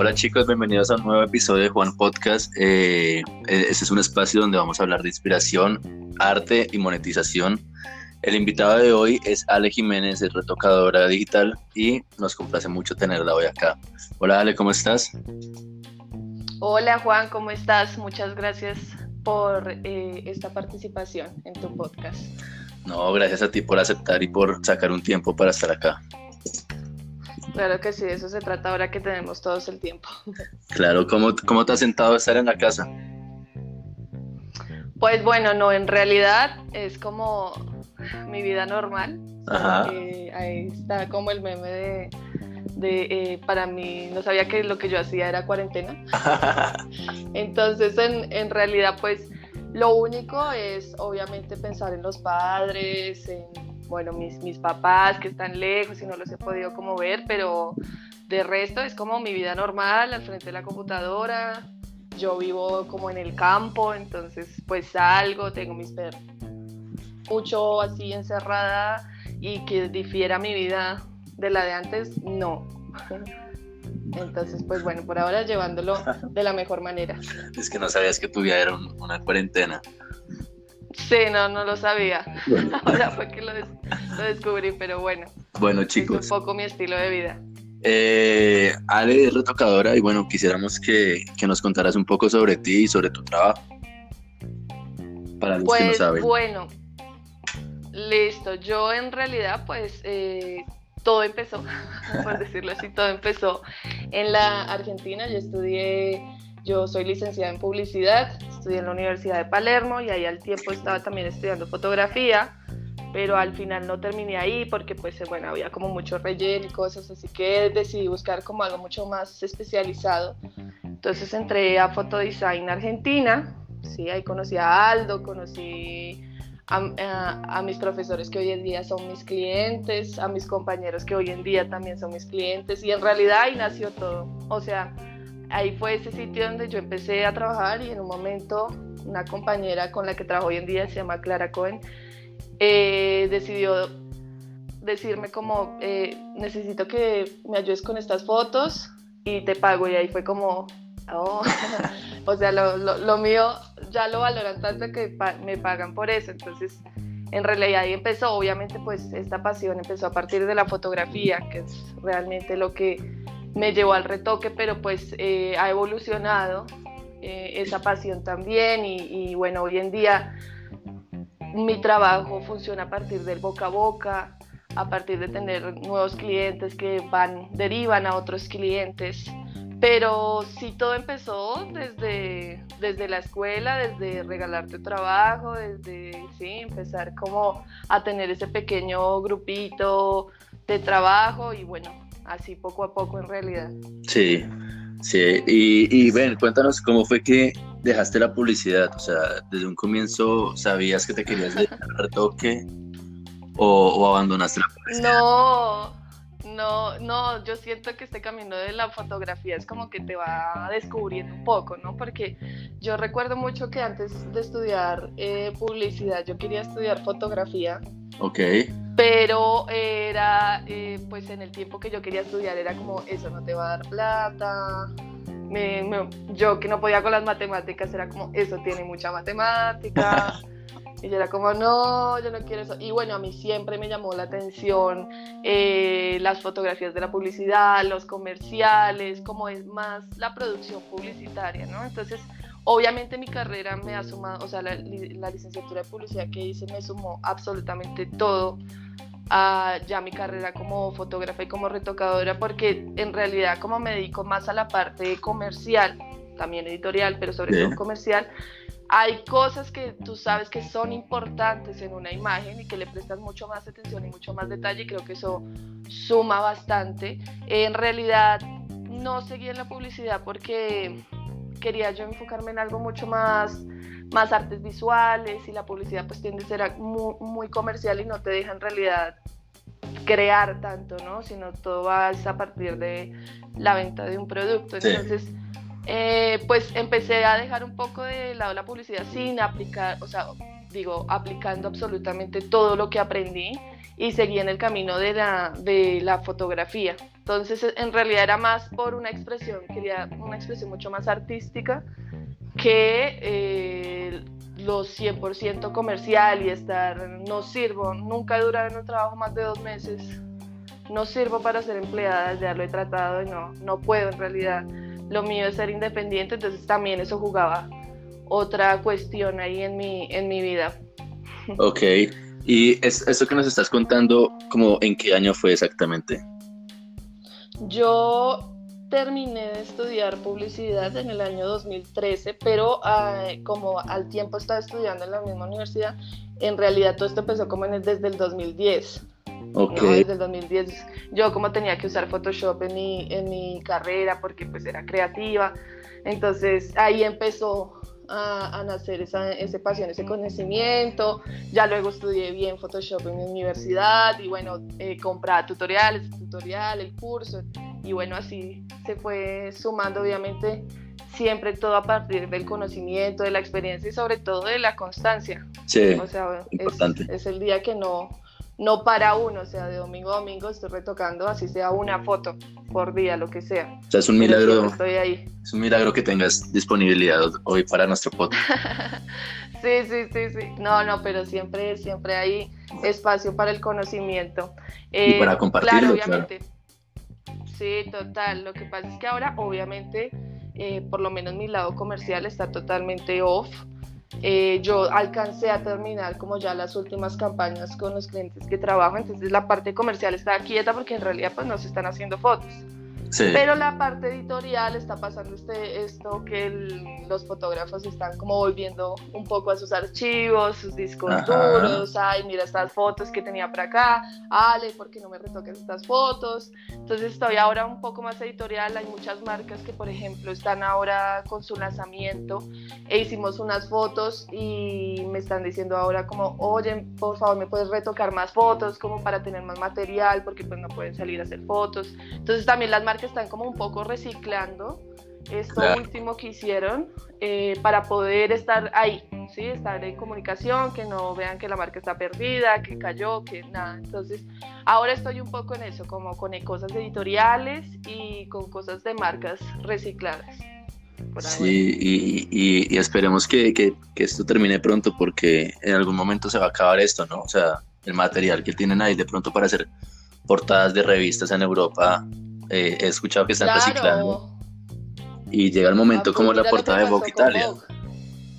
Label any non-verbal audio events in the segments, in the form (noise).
Hola chicos, bienvenidos a un nuevo episodio de Juan Podcast. Eh, este es un espacio donde vamos a hablar de inspiración, arte y monetización. El invitado de hoy es Ale Jiménez, es retocadora digital y nos complace mucho tenerla hoy acá. Hola Ale, ¿cómo estás? Hola Juan, ¿cómo estás? Muchas gracias por eh, esta participación en tu podcast. No, gracias a ti por aceptar y por sacar un tiempo para estar acá. Claro que sí, de eso se trata ahora que tenemos todos el tiempo. Claro, ¿cómo, cómo te has sentado a estar en la casa? Pues bueno, no, en realidad es como mi vida normal. Ajá. Eh, ahí está como el meme de, de eh, para mí, no sabía que lo que yo hacía era cuarentena. (laughs) Entonces, en, en realidad, pues lo único es obviamente pensar en los padres, en bueno, mis, mis papás que están lejos y no los he podido como ver, pero de resto es como mi vida normal al frente de la computadora. Yo vivo como en el campo, entonces pues salgo, tengo mis perros. Mucho así encerrada y que difiera mi vida de la de antes, no. Entonces, pues bueno, por ahora llevándolo de la mejor manera. Es que no sabías que tu vida era una cuarentena. Sí, no, no lo sabía. (laughs) Ahora fue que lo, descubrí, pero bueno. Bueno, chicos. Es un poco mi estilo de vida. Eh, Ale es retocadora y bueno, quisiéramos que, nos contaras un poco sobre ti y sobre tu trabajo. Para los que no Pues saben. bueno, listo. Yo en realidad, pues eh, todo empezó, (laughs) por decirlo así, todo empezó en la Argentina. Yo estudié, yo soy licenciada en publicidad, estudié en la Universidad de Palermo y ahí al tiempo estaba también estudiando fotografía, pero al final no terminé ahí porque pues bueno, había como mucho relleno y cosas, así que decidí buscar como algo mucho más especializado. Entonces entré a Fotodesign Argentina, sí, ahí conocí a Aldo, conocí a, a, a, mis profesores que hoy en día son mis clientes, a mis compañeros que hoy en día también son mis clientes y en realidad ahí nació todo. O sea, ahí fue ese sitio donde yo empecé a trabajar y en un momento una compañera con la que trabajo hoy en día, se llama Clara Cohen, eh, decidió decirme como eh, necesito que me ayudes con estas fotos y te pago y ahí fue como oh. (laughs) o sea lo, lo, mío ya lo valoran tanto que me pagan por eso entonces en realidad ahí empezó obviamente pues esta pasión empezó a partir de la fotografía que es realmente lo que me llevó al retoque, pero pues eh, ha evolucionado eh, esa pasión también y, y, bueno, hoy en día mi trabajo funciona a partir del boca a boca, a partir de tener nuevos clientes que van, derivan a otros clientes, pero sí todo empezó desde, desde la escuela, desde regalarte trabajo, desde sí, empezar como a tener ese pequeño grupito de trabajo y bueno, así poco a poco en realidad. Sí, sí. Y, y ven, cuéntanos cómo fue que dejaste la publicidad. O sea, desde un comienzo sabías que te querías (laughs) dedicar al retoque o, o, abandonaste la publicidad. No, no, no. Yo siento que este camino de la fotografía es como que te va descubriendo un poco, ¿no? Porque yo recuerdo mucho que antes de estudiar eh, publicidad, yo quería estudiar fotografía. Ok pero era, eh, pues en el tiempo que yo quería estudiar era como, eso no te va a dar plata, me, me, yo que no podía con las matemáticas era como, eso tiene mucha matemática, (laughs) y yo era como, no, yo no quiero eso, y bueno, a mí siempre me llamó la atención eh, las fotografías de la publicidad, los comerciales, como es más la producción publicitaria, ¿no? Entonces, Obviamente mi carrera me ha sumado, o sea, la, la, licenciatura de publicidad que hice me sumó absolutamente todo a ya mi carrera como fotógrafa y como retocadora, porque en realidad como me dedico más a la parte comercial, también editorial, pero sobre Bien. todo comercial, hay cosas que tú sabes que son importantes en una imagen y que le prestas mucho más atención y mucho más detalle, y creo que eso suma bastante. En realidad no seguí en la publicidad porque quería yo enfocarme en algo mucho más, más artes visuales y la publicidad pues tiende a ser muy, muy comercial y no te deja en realidad crear tanto, ¿no? Sino todo va a partir de la venta de un producto. Entonces, sí. eh, pues empecé a dejar un poco de lado la publicidad sin aplicar, o sea, digo, aplicando absolutamente todo lo que aprendí y seguí en el camino de la, de la fotografía. Entonces, en realidad era más por una expresión, quería una expresión mucho más artística que eh, los 100% comercial y estar, no sirvo, nunca he durado en un trabajo más de dos meses, no sirvo para ser empleada, ya lo he tratado y no, no puedo en realidad. Lo mío es ser independiente, entonces también eso jugaba otra cuestión ahí en mi, en mi vida. Ok, y es, que nos estás contando, como en qué año fue exactamente? Yo terminé de estudiar publicidad en el año 2013, pero ah, como al tiempo estaba estudiando en la misma universidad, en realidad todo esto empezó como desde el 2010. Ok. Desde el 2010 yo como tenía que usar Photoshop en mi, en mi carrera porque pues era creativa, entonces ahí empezó a, nacer esa, ese pasión, ese conocimiento. Ya luego estudié bien Photoshop en mi universidad y bueno, eh, compraba tutoriales, tutorial, el curso y bueno, así se fue sumando obviamente siempre todo a partir del conocimiento, de la experiencia y sobre todo de la constancia. Sí, o sea, importante. Es, es el día que no, no para uno, o sea, de domingo a domingo estoy retocando, así sea una foto por día, lo que sea. O sea, es un milagro. Estoy ahí. Es un milagro que tengas disponibilidad hoy para nuestro podcast. (laughs) sí, sí, sí, sí. No, no, pero siempre, siempre hay espacio para el conocimiento. y para eh, compartirlo, claro, obviamente. Sí, total. Lo que pasa es que ahora, obviamente, eh, por lo menos mi lado comercial está totalmente off eh, yo alcancé a terminar como ya las últimas campañas con los clientes que trabajo, entonces la parte comercial está quieta porque en realidad pues no se están haciendo fotos. Pero la parte editorial está pasando este, esto que los fotógrafos están como volviendo un poco a sus archivos, sus discos duros, ay, mira estas fotos que tenía por acá, Ale, ¿por qué no me retoques estas fotos? Entonces estoy ahora un poco más editorial, hay muchas marcas que por ejemplo están ahora con su lanzamiento e hicimos unas fotos y me están diciendo ahora como, oye, por favor, ¿me puedes retocar más fotos como para tener más material? Porque pues no pueden salir a hacer fotos. Entonces también las marcas que están como un poco reciclando esto último que hicieron eh, para poder estar ahí, ¿sí? estar en comunicación, que no vean que la marca está perdida, que cayó, que nada. Entonces, ahora estoy un poco en eso, como con cosas editoriales y con cosas de marcas recicladas. Sí, y, y, esperemos que, que, que, esto termine pronto porque en algún momento se va a acabar esto, ¿no? O sea, el material que tienen ahí de pronto para hacer portadas de revistas en Europa eh, he escuchado que están reciclando. Y llega el momento como la portada de Vogue Italia.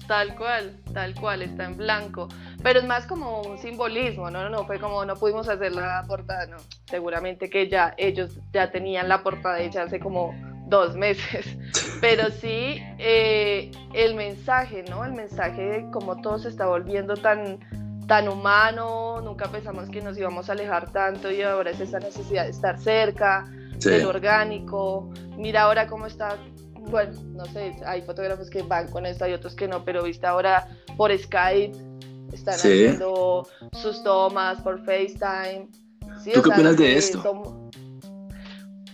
Tal cual, tal cual, está en blanco. Pero es más como un simbolismo, ¿no? No fue como no pudimos hacer la portada, no. Seguramente que ya ellos ya tenían la portada hecha hace como dos meses. (laughs) Pero sí, eh, el mensaje, ¿no? El mensaje de cómo todo se está volviendo tan, tan humano, nunca pensamos que nos íbamos a alejar tanto y ahora es esa necesidad de estar cerca, del orgánico. Mira ahora cómo está, bueno, no sé, hay fotógrafos que van con esto, hay otros que no, pero viste ahora por Skype, están haciendo sus tomas por FaceTime. ¿Tú qué opinas de esto?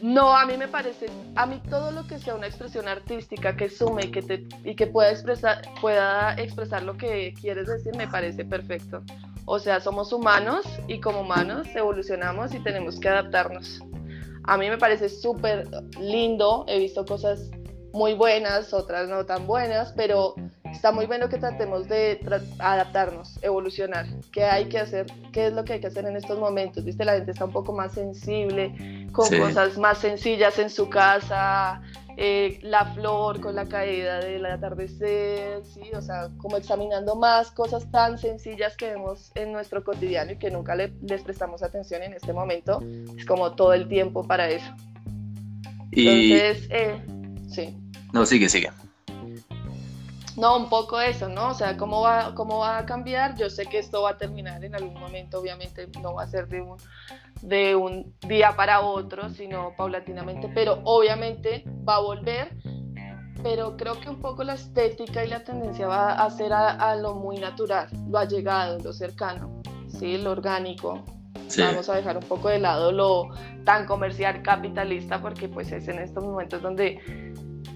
No, a mí me parece, a mí todo lo que sea una expresión artística que sume y que, te, y que pueda, expresar, pueda expresar lo que quieres decir me parece perfecto. O sea, somos humanos y como humanos evolucionamos y tenemos que adaptarnos. A mí me parece súper lindo, he visto cosas muy buenas, otras no tan buenas, pero está muy bueno que tratemos de adaptarnos, evolucionar. ¿Qué hay que hacer? ¿Qué es lo que hay que hacer en estos momentos? ¿Viste? La gente está un poco más sensible, con cosas más sencillas en su casa, eh, la flor con la caída del atardecer, ¿sí? o sea, como examinando más cosas tan sencillas que vemos en nuestro cotidiano y que nunca le, les prestamos atención en este momento, es como todo el tiempo para eso. Entonces, eh, sí. No, sigue, sigue. No, un poco eso, ¿no? O sea, ¿cómo va, ¿cómo va a cambiar? Yo sé que esto va a terminar en algún momento, obviamente no va a ser de un, de un día para otro, sino paulatinamente, pero obviamente va a volver, pero creo que un poco la estética y la tendencia va a ser a, lo muy natural, lo allegado, lo cercano, ¿sí? lo orgánico. Vamos a dejar un poco de lado lo tan comercial capitalista porque pues es en estos momentos donde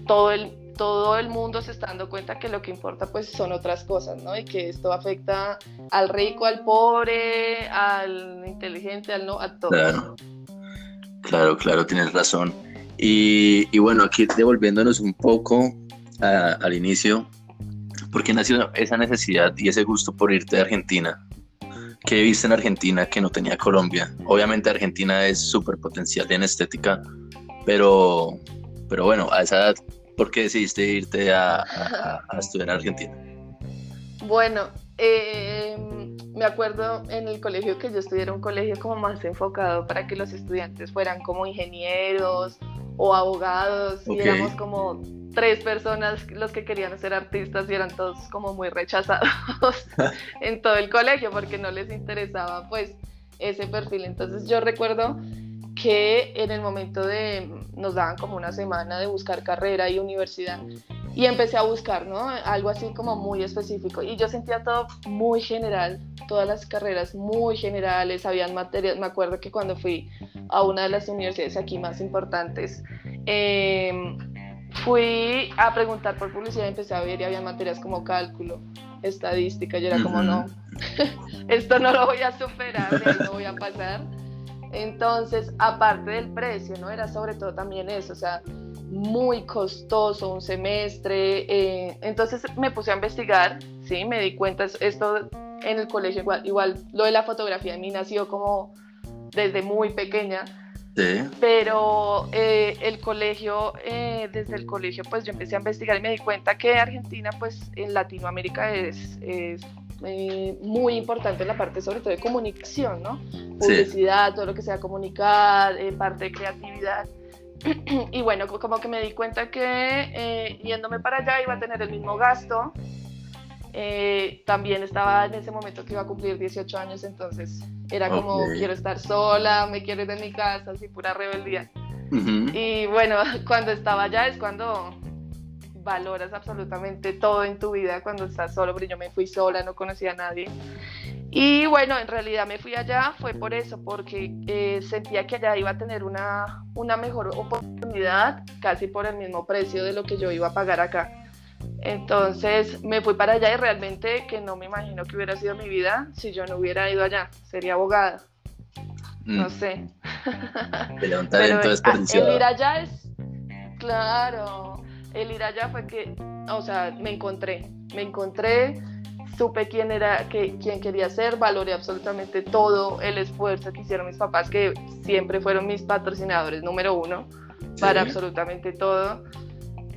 todo el, todo el mundo se está dando cuenta que lo que importa pues son otras cosas, ¿no? Y que esto afecta al rico, al pobre, al inteligente, al no, a todos. Claro, claro, claro, tienes razón. Y, bueno, aquí devolviéndonos un poco al inicio, ¿por qué nació esa necesidad y ese gusto por irte de Argentina? ¿Qué viste en Argentina que no tenía Colombia? Obviamente Argentina es súper potencial en estética, pero, pero bueno, a esa edad, ¿por qué decidiste irte a, estudiar en Argentina? Bueno, eh, me acuerdo en el colegio que yo estudié un colegio como más enfocado para que los estudiantes fueran como ingenieros o abogados y éramos como tres personas los que querían ser artistas y eran todos como muy rechazados (laughs) en todo el colegio porque no les interesaba pues ese perfil. Entonces yo recuerdo que en el momento de nos daban como una semana de buscar carrera y universidad y empecé a buscar, ¿no? Algo así como muy específico y yo sentía todo muy general, todas las carreras muy generales, habían materias, me acuerdo que cuando fui a una de las universidades aquí más importantes, eh, fui a preguntar por publicidad y empecé a ver y había materias como cálculo, estadística, yo era como, no, (laughs) esto no lo voy a superar, no voy a pasar. Entonces, aparte del precio, ¿no? Era sobre todo también eso, o sea, muy costoso un semestre. Eh, entonces me puse a investigar, ¿sí? Me di cuenta, esto en el colegio igual, igual lo de la fotografía a mí nació como desde muy pequeña pero eh, el colegio, eh, desde el colegio, pues yo empecé a investigar y me di cuenta que Argentina, pues en Latinoamérica es, es eh, muy importante la parte sobre todo de comunicación, ¿no? Publicidad, todo lo que sea comunicar, parte de creatividad. (clears throat) y bueno, como que me di cuenta que yéndome para allá iba a tener el mismo gasto. también estaba en ese momento que iba a cumplir 18 años, entonces era como, quiero estar sola, me quiero ir de mi casa, así pura rebeldía. Y bueno, (laughs) cuando estaba allá es cuando valoras absolutamente todo en tu vida cuando estás solo, pero yo me fui sola, no conocía a nadie. Y bueno, en realidad me fui allá, fue por eso, porque eh, sentía que allá iba a tener una, una mejor oportunidad, casi por el mismo precio de lo que yo iba a pagar acá. Entonces me fui para allá y realmente que no me imagino que hubiera sido mi vida si yo no hubiera ido allá. Sería abogada. No mm. sé. Pero un (laughs) talento El ir allá es, claro, el ir allá fue que, o sea, me encontré, me encontré, supe quién era, que, quién quería ser, valoré absolutamente todo el esfuerzo que hicieron mis papás, que siempre fueron mis patrocinadores número uno para absolutamente todo.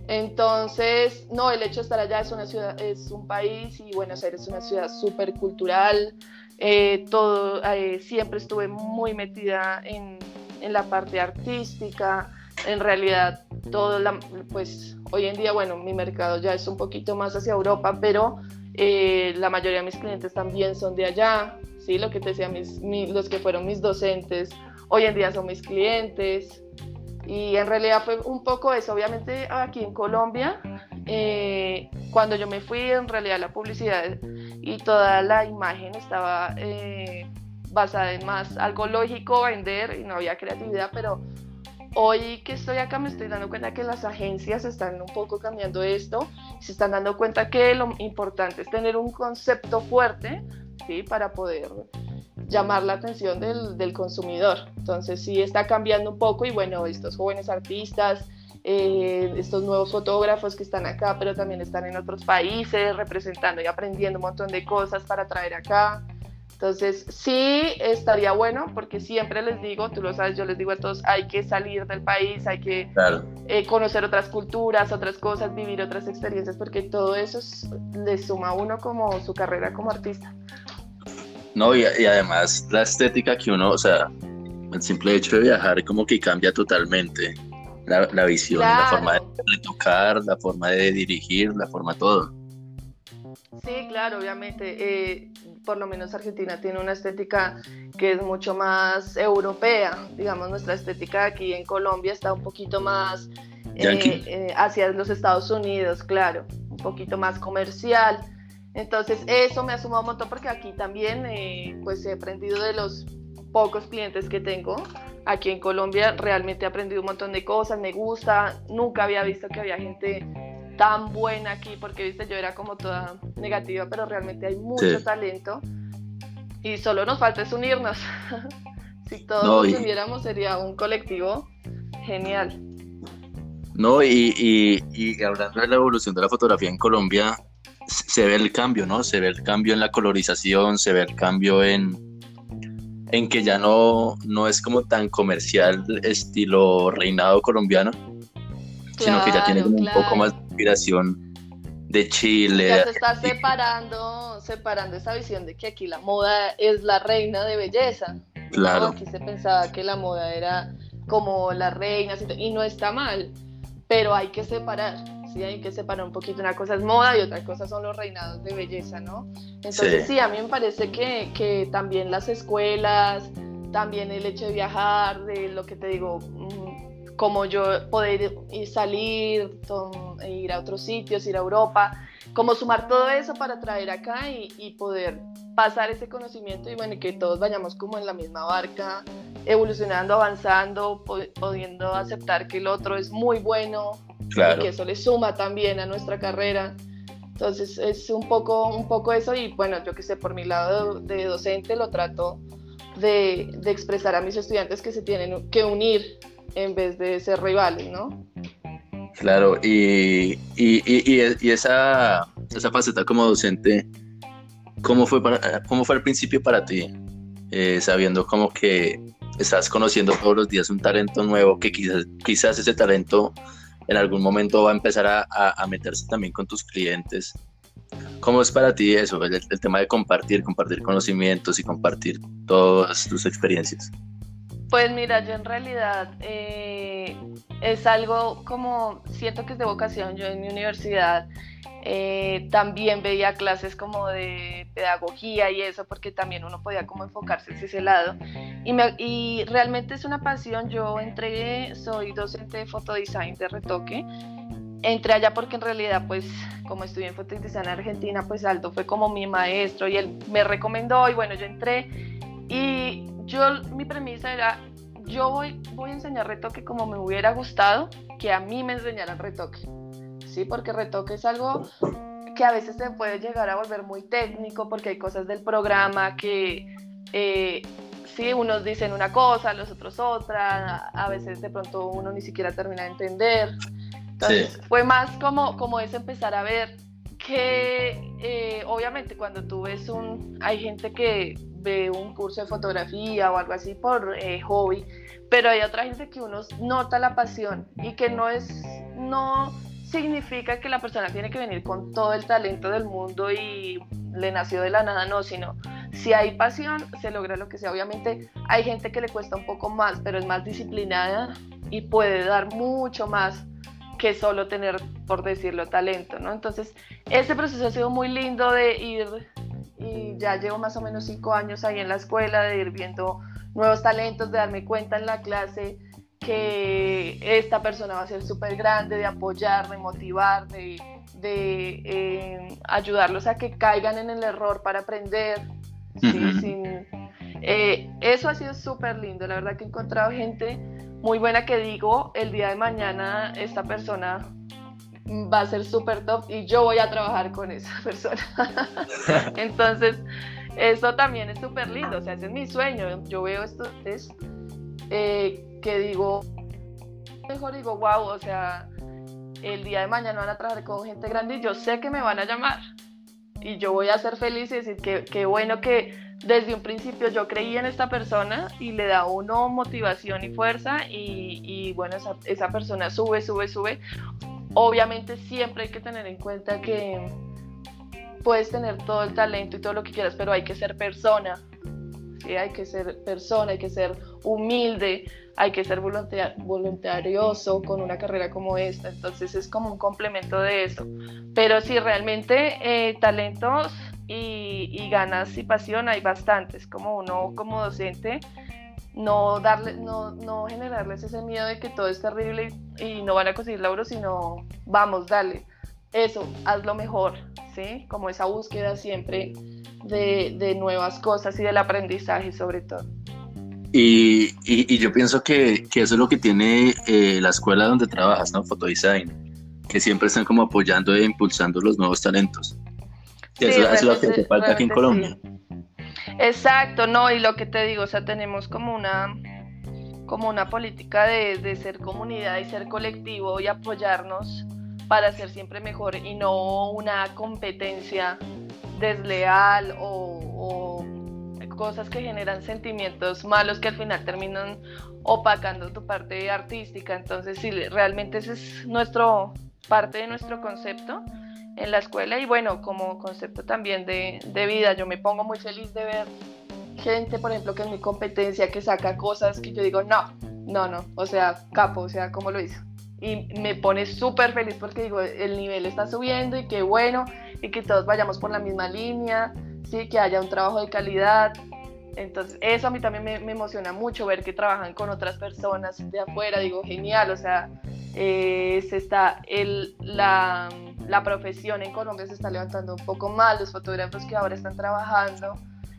Entonces, no, el hecho de estar allá es una ciudad, es un país y Buenos Aires es una ciudad súper cultural. Eh, todo, eh, siempre estuve muy metida en, en, la parte artística. En realidad, todo, la, pues hoy en día, bueno, mi mercado ya es un poquito más hacia Europa, pero eh, la mayoría de mis clientes también son de allá. Sí, lo que te decía, mis, los que fueron mis docentes, hoy en día son mis clientes. Y en realidad fue un poco eso. Obviamente aquí en Colombia, eh, cuando yo me fui, en realidad la publicidad y toda la imagen estaba eh, basada en más algo lógico, vender, y no había creatividad, pero hoy que estoy acá me estoy dando cuenta que las agencias están un poco cambiando esto, se están dando cuenta que lo importante es tener un concepto fuerte, ¿sí? Para poder llamar la atención del, del, consumidor. Entonces sí está cambiando un poco y bueno, estos jóvenes artistas, eh, estos nuevos fotógrafos que están acá, pero también están en otros países representando y aprendiendo un montón de cosas para traer acá. Entonces sí estaría bueno porque siempre les digo, tú lo sabes, yo les digo a todos, hay que salir del país, hay que eh, conocer otras culturas, otras cosas, vivir otras experiencias, porque todo eso le suma a uno como su carrera como artista. No, y, además la estética que uno, o sea, el simple hecho de viajar como que cambia totalmente la, visión, la forma de tocar, la forma de dirigir, la forma todo. Sí, claro, obviamente. Eh, por lo menos Argentina tiene una estética que es mucho más europea. Digamos, nuestra estética aquí en Colombia está un poquito más eh, eh, hacia los Estados Unidos, claro, un poquito más comercial. Entonces eso me ha sumado un montón porque aquí también eh, pues he aprendido de los pocos clientes que tengo. Aquí en Colombia realmente he aprendido un montón de cosas, me gusta, nunca había visto que había gente tan buena aquí, porque viste, yo era como toda negativa, pero realmente hay mucho talento y solo nos falta es unirnos. (laughs) si todos nos uniéramos sería un colectivo genial. No, y, y, y, hablando de la evolución de la fotografía en Colombia, se ve el cambio, ¿no? Se ve el cambio en la colorización, se ve el cambio en, en que ya no, no es como tan comercial estilo reinado colombiano, sino que ya tiene un poco más de inspiración de Chile. Ya se está separando, separando esa visión de que aquí la moda es la reina de belleza. Claro. Aquí se pensaba que la moda era como la reina y no está mal, pero hay que separar. Sí, hay que separar un poquito. Una cosa es moda y otra cosa son los reinados de belleza, ¿no? Entonces, sí, a mí me parece que, que también las escuelas, también el hecho de viajar, de lo que te digo, mm, como yo poder ir, salir, ir a otros sitios, ir a Europa, como sumar todo eso para traer acá y, y poder pasar ese conocimiento y bueno, que todos vayamos como en la misma barca, evolucionando, avanzando, pudiendo aceptar que el otro es muy bueno y que eso le suma también a nuestra carrera. Entonces es un poco, un poco eso y bueno, yo que sé, por mi lado de, docente lo trato de, de, expresar a mis estudiantes que se tienen que unir en vez de ser rivales, ¿no? Claro, y, y, y, esa, esa faceta como docente, ¿cómo fue, para, cómo fue al principio para ti? Eh, sabiendo como que estás conociendo todos los días un talento nuevo, que quizás, quizás ese talento en algún momento va a empezar a, a, meterse también con tus clientes. ¿Cómo es para ti eso, el, tema de compartir, compartir conocimientos y compartir todas tus experiencias? Pues mira, yo en realidad eh, es algo como, siento que es de vocación, yo en mi universidad eh, también veía clases como de pedagogía y eso, porque también uno podía como enfocarse hacia ese lado. Y, y realmente es una pasión, yo entré, soy docente de fotodesign de retoque, entré allá porque en realidad pues como estudié en fotodesign en Argentina, pues Aldo fue como mi maestro y él me recomendó y bueno, yo entré. Y yo, mi premisa era, yo voy, voy a enseñar retoque como me hubiera gustado que a mí me enseñaran retoque ¿sí? Porque retoque es algo que a veces se puede llegar a volver muy técnico porque hay cosas del programa que, eh, sí, unos dicen una cosa, los otros otra, a veces de pronto uno ni siquiera termina de entender. Entonces fue más como, como es empezar a ver que eh, obviamente cuando tú ves un, hay gente que ve un curso de fotografía o algo así por eh, hobby, pero hay otra gente que uno nota la pasión y que no es, no, significa que la persona tiene que venir con todo el talento del mundo y le nació de la nada, no, sino si hay pasión, se logra lo que sea. Obviamente hay gente que le cuesta un poco más, pero es más disciplinada y puede dar mucho más que solo tener, por decirlo, talento, ¿no? Entonces, este proceso ha sido muy lindo de ir, y ya llevo más o menos cinco años ahí en la escuela, de ir viendo nuevos talentos, de darme cuenta en la clase que esta persona va a ser súper grande, de apoyar, de motivar, de, eh, ayudarlos a que caigan en el error para aprender. Eh, eso ha sido súper lindo, la verdad que he encontrado gente muy buena que digo, el día de mañana esta persona va a ser súper top y yo voy a trabajar con esa (laughs) persona. Entonces, eso también es súper lindo, o sea, ese es mi sueño. Yo veo esto, es, eh, que digo, mejor digo, wow, o sea, el día de mañana van a trabajar con gente grande y yo sé que me van a llamar. Y yo voy a ser feliz y decir que, que bueno que desde un principio yo creí en esta persona y le da uno motivación y fuerza y, y bueno, esa, esa persona sube, sube, sube. Obviamente siempre hay que tener en cuenta que puedes tener todo el talento y todo lo que quieras, pero hay que ser persona. ¿sí? Hay que ser persona, hay que ser humilde, hay que ser voluntarioso con una carrera como esta, entonces es como un complemento de eso. Pero sí, realmente eh, talentos y, ganas y pasión hay bastantes, como uno como docente, no, darle, no, no generarles ese miedo de que todo es terrible y, no van a conseguir logros, sino vamos, dale, eso, hazlo mejor, ¿sí? Como esa búsqueda siempre de, de nuevas cosas y del aprendizaje sobre todo. Y, y, yo pienso que, que, eso es lo que tiene eh, la escuela donde trabajas, ¿no? Fotodesign. que siempre están como apoyando e impulsando los nuevos talentos. eso, es lo que hace falta aquí en Colombia. Exacto, no, y lo que te digo, o sea, tenemos como una como una política de, de ser comunidad y ser colectivo y apoyarnos para ser siempre mejor y no una competencia desleal o, cosas que generan sentimientos malos que al final terminan opacando tu parte artística. Entonces, sí, realmente ese es nuestro parte de nuestro concepto en la escuela y bueno, como concepto también de, de vida, yo me pongo muy feliz de ver gente, por ejemplo, que es mi competencia, que saca cosas que yo digo, no, no, no, o sea, capo, o sea, ¿cómo lo hizo? Y me pone súper feliz porque digo, el nivel está subiendo y qué bueno, y que todos vayamos por la misma línea, sí, que haya un trabajo de calidad. Entonces, eso a mí también me, emociona mucho, ver que trabajan con otras personas de afuera, digo, genial, o sea, eh, se está el, la, la profesión en Colombia se está levantando un poco más, los fotógrafos que ahora están trabajando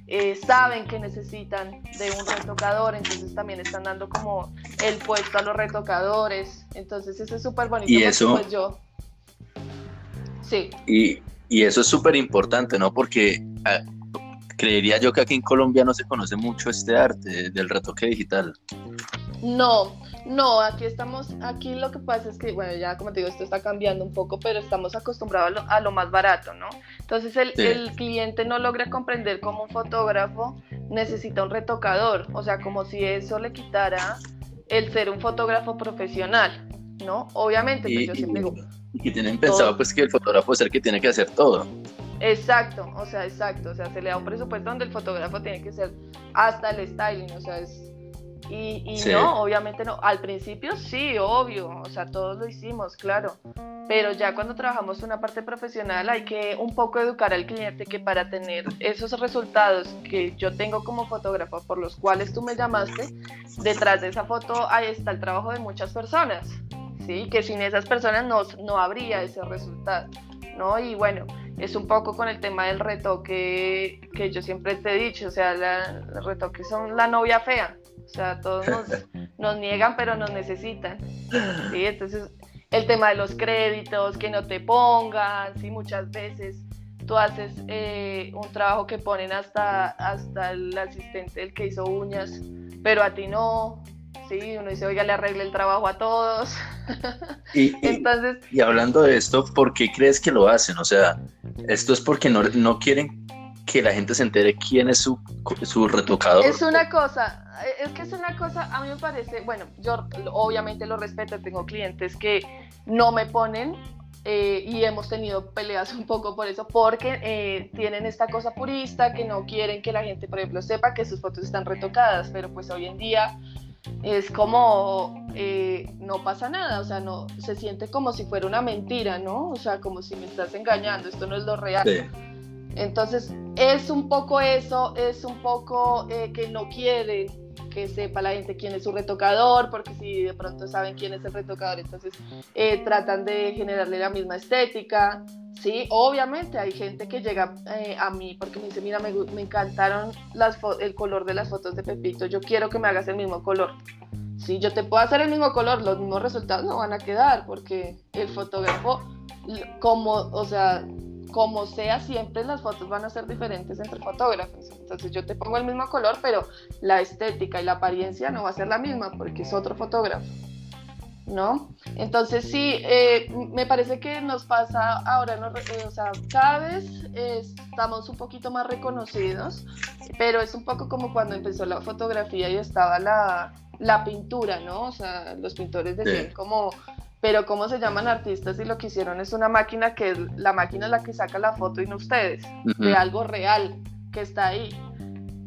eh, saben que necesitan de un retocador, entonces también están dando como el puesto a los retocadores, entonces eso es súper bonito. Y eso... Pues, yo... Sí. Y, y eso es súper importante, ¿no? Porque ah, creería yo que aquí en Colombia no se conoce mucho este arte del retoque digital. No, no, aquí estamos, aquí lo que pasa es que, bueno, ya como te digo, esto está cambiando un poco, pero estamos acostumbrados a lo, más barato, ¿no? Entonces el, el, cliente no logra comprender cómo un fotógrafo necesita un retocador, o sea, como si eso le quitara el ser un fotógrafo profesional, ¿no? Obviamente, pues y, yo siempre digo... Y que tienen pensado pues que el fotógrafo es el que tiene que hacer todo. Exacto, o sea, exacto, o sea, se le da un presupuesto donde el fotógrafo tiene que ser hasta el styling, o sea, es y, no, obviamente no. Al principio sí, obvio, o sea, todos lo hicimos, claro. Pero ya cuando trabajamos una parte profesional hay que un poco educar al cliente que para tener esos resultados que yo tengo como fotógrafo por los cuales tú me llamaste, detrás de esa foto ahí está el trabajo de muchas personas, ¿sí? Que sin esas personas no, no habría ese resultado, ¿no? Y bueno, es un poco con el tema del retoque que yo siempre te he dicho, o sea, los retoques son la novia fea, o sea, todos nos, niegan, pero nos necesitan. ¿sí? Entonces, el tema de los créditos, que no te pongan, ¿sí? muchas veces tú haces eh, un trabajo que ponen hasta, hasta el asistente, el que hizo uñas, pero a ti no. Sí, uno dice, oiga, le arregle el trabajo a todos. (laughs) Y, Entonces, y, hablando de esto, ¿por qué crees que lo hacen? O sea, esto es porque no, no quieren que la gente se entere quién es su, su retocador. Es una cosa, es que es una cosa, a mí me parece, bueno, yo obviamente lo respeto, tengo clientes que no me ponen eh, y hemos tenido peleas (laughs) un poco por eso, porque eh, tienen esta cosa purista que no quieren que la gente, por ejemplo, sepa que sus fotos están retocadas, pero pues hoy en día es como eh, no pasa nada, o sea, no se siente como si fuera una mentira, ¿no? O sea, como si me estás engañando, esto no es lo real. Entonces, es un poco eso, es un poco eh, que no quieren que sepa la gente quién es su retocador, porque si de pronto saben quién es el retocador, entonces eh, tratan de generarle la misma estética. Sí, obviamente hay gente que llega eh, a mí porque me dice, mira, me, me encantaron las el color de las fotos de Pepito, yo quiero que me hagas el mismo color. Sí, yo te puedo hacer el mismo color, los mismos resultados no van a quedar porque el fotógrafo, como, o sea, como sea, siempre las fotos van a ser diferentes entre fotógrafos. Entonces yo te pongo el mismo color, pero la estética y la apariencia no va a ser la misma porque es otro fotógrafo. ¿No? Entonces sí, eh, me parece que nos pasa ahora, no, eh, o sea, cada vez estamos un poquito más reconocidos, pero es un poco como cuando empezó la fotografía y estaba la, la pintura, ¿no? O sea, los pintores decían como pero cómo se llaman artistas y lo que hicieron es una máquina que es la máquina es la que saca la foto y no ustedes, de algo real que está ahí.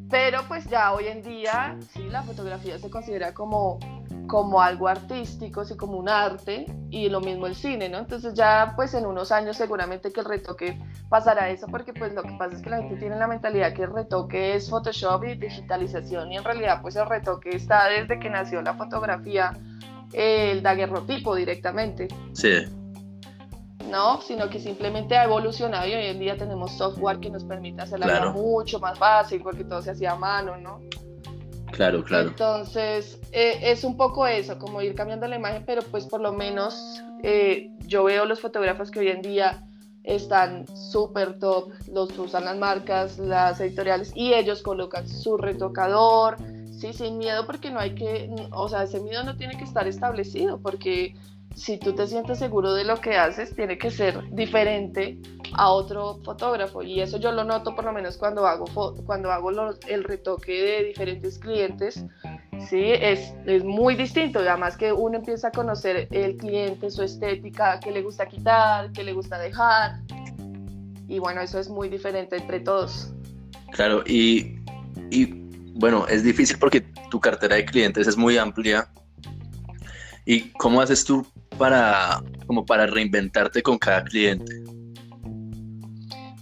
Pero pues ya hoy en día, sí, la fotografía se considera como, como algo artístico, sí, como un arte, y lo mismo el cine, ¿no? Entonces ya pues en unos años seguramente que el retoque pasará eso, porque pues lo que pasa es que la gente tiene la mentalidad que el retoque es Photoshop y digitalización, y en realidad pues el retoque está desde que nació la fotografía el daguerrotipo directamente. Sí. No, sino que simplemente ha evolucionado y hoy en día tenemos software que nos permite hacerla mucho más fácil porque todo se hacía a mano, ¿no? Claro, claro. Entonces, eh, es un poco eso, como ir cambiando la imagen, pero pues por lo menos eh, yo veo los fotógrafos que hoy en día están súper top, los usan las marcas, las editoriales y ellos colocan su retocador, sí, sin miedo porque no hay que, o sea, ese miedo no tiene que estar establecido porque si tú te sientes seguro de lo que haces, tiene que ser diferente a otro fotógrafo. Y eso yo lo noto por lo menos cuando hago, cuando hago el retoque de diferentes clientes. Sí, es, es muy distinto. Además que uno empieza a conocer el cliente, su estética, qué le gusta quitar, qué le gusta dejar. Y bueno, eso es muy diferente entre todos. Claro, y, y bueno, es difícil porque tu cartera de clientes es muy amplia. ¿Y cómo haces tú para, como para reinventarte con cada cliente?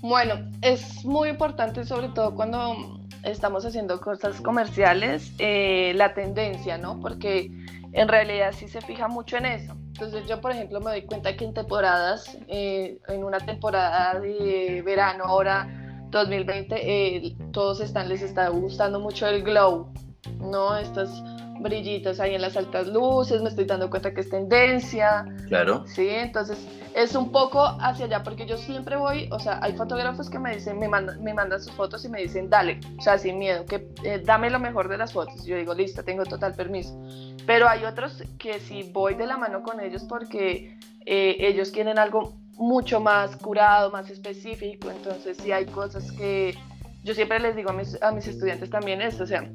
Bueno, es muy importante, sobre todo cuando estamos haciendo cosas comerciales, eh, la tendencia, ¿no? Porque en realidad sí se fija mucho en eso. Entonces yo, por ejemplo, me doy cuenta que en temporadas, eh, en una temporada de verano, ahora 2020, eh, todos están, les está gustando mucho el glow, ¿no? Estas brillitos ahí en las altas luces, me estoy dando cuenta que es tendencia. Claro. Sí, entonces es un poco hacia allá, porque yo siempre voy, o sea, hay fotógrafos que me dicen, me mandan, me mandan sus fotos y me dicen, dale, o sea, sin miedo, que eh, dame lo mejor de las fotos. Yo digo, listo, tengo total permiso. Pero hay otros que sí voy de la mano con ellos porque eh, ellos quieren algo mucho más curado, más específico, entonces sí hay cosas que yo siempre les digo a mis, a mis estudiantes también esto, o sea,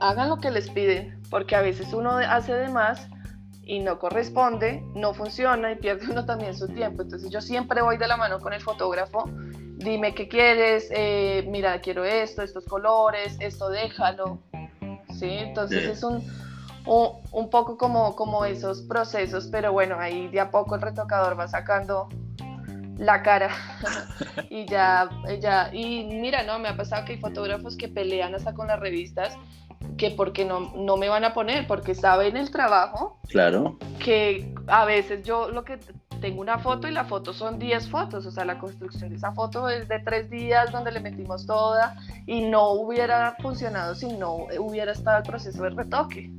hagan lo que les piden, porque a veces uno hace de más y no corresponde, no funciona y pierde uno también su tiempo. Entonces yo siempre voy de la mano con el fotógrafo, dime qué quieres, eh, mira, quiero esto, estos colores, esto déjalo. ¿Sí? Entonces es un, un, poco como, como esos procesos, pero bueno, ahí de a poco el retocador va sacando la cara (laughs) y ya, ya, y mira, no, me ha pasado que hay fotógrafos que pelean hasta con las revistas que porque no, no me van a poner, porque saben el trabajo. Claro. Que a veces yo lo que tengo una foto y la foto son 10 fotos, o sea, la construcción de esa foto es de tres días donde le metimos toda y no hubiera funcionado si no hubiera estado el proceso de retoque.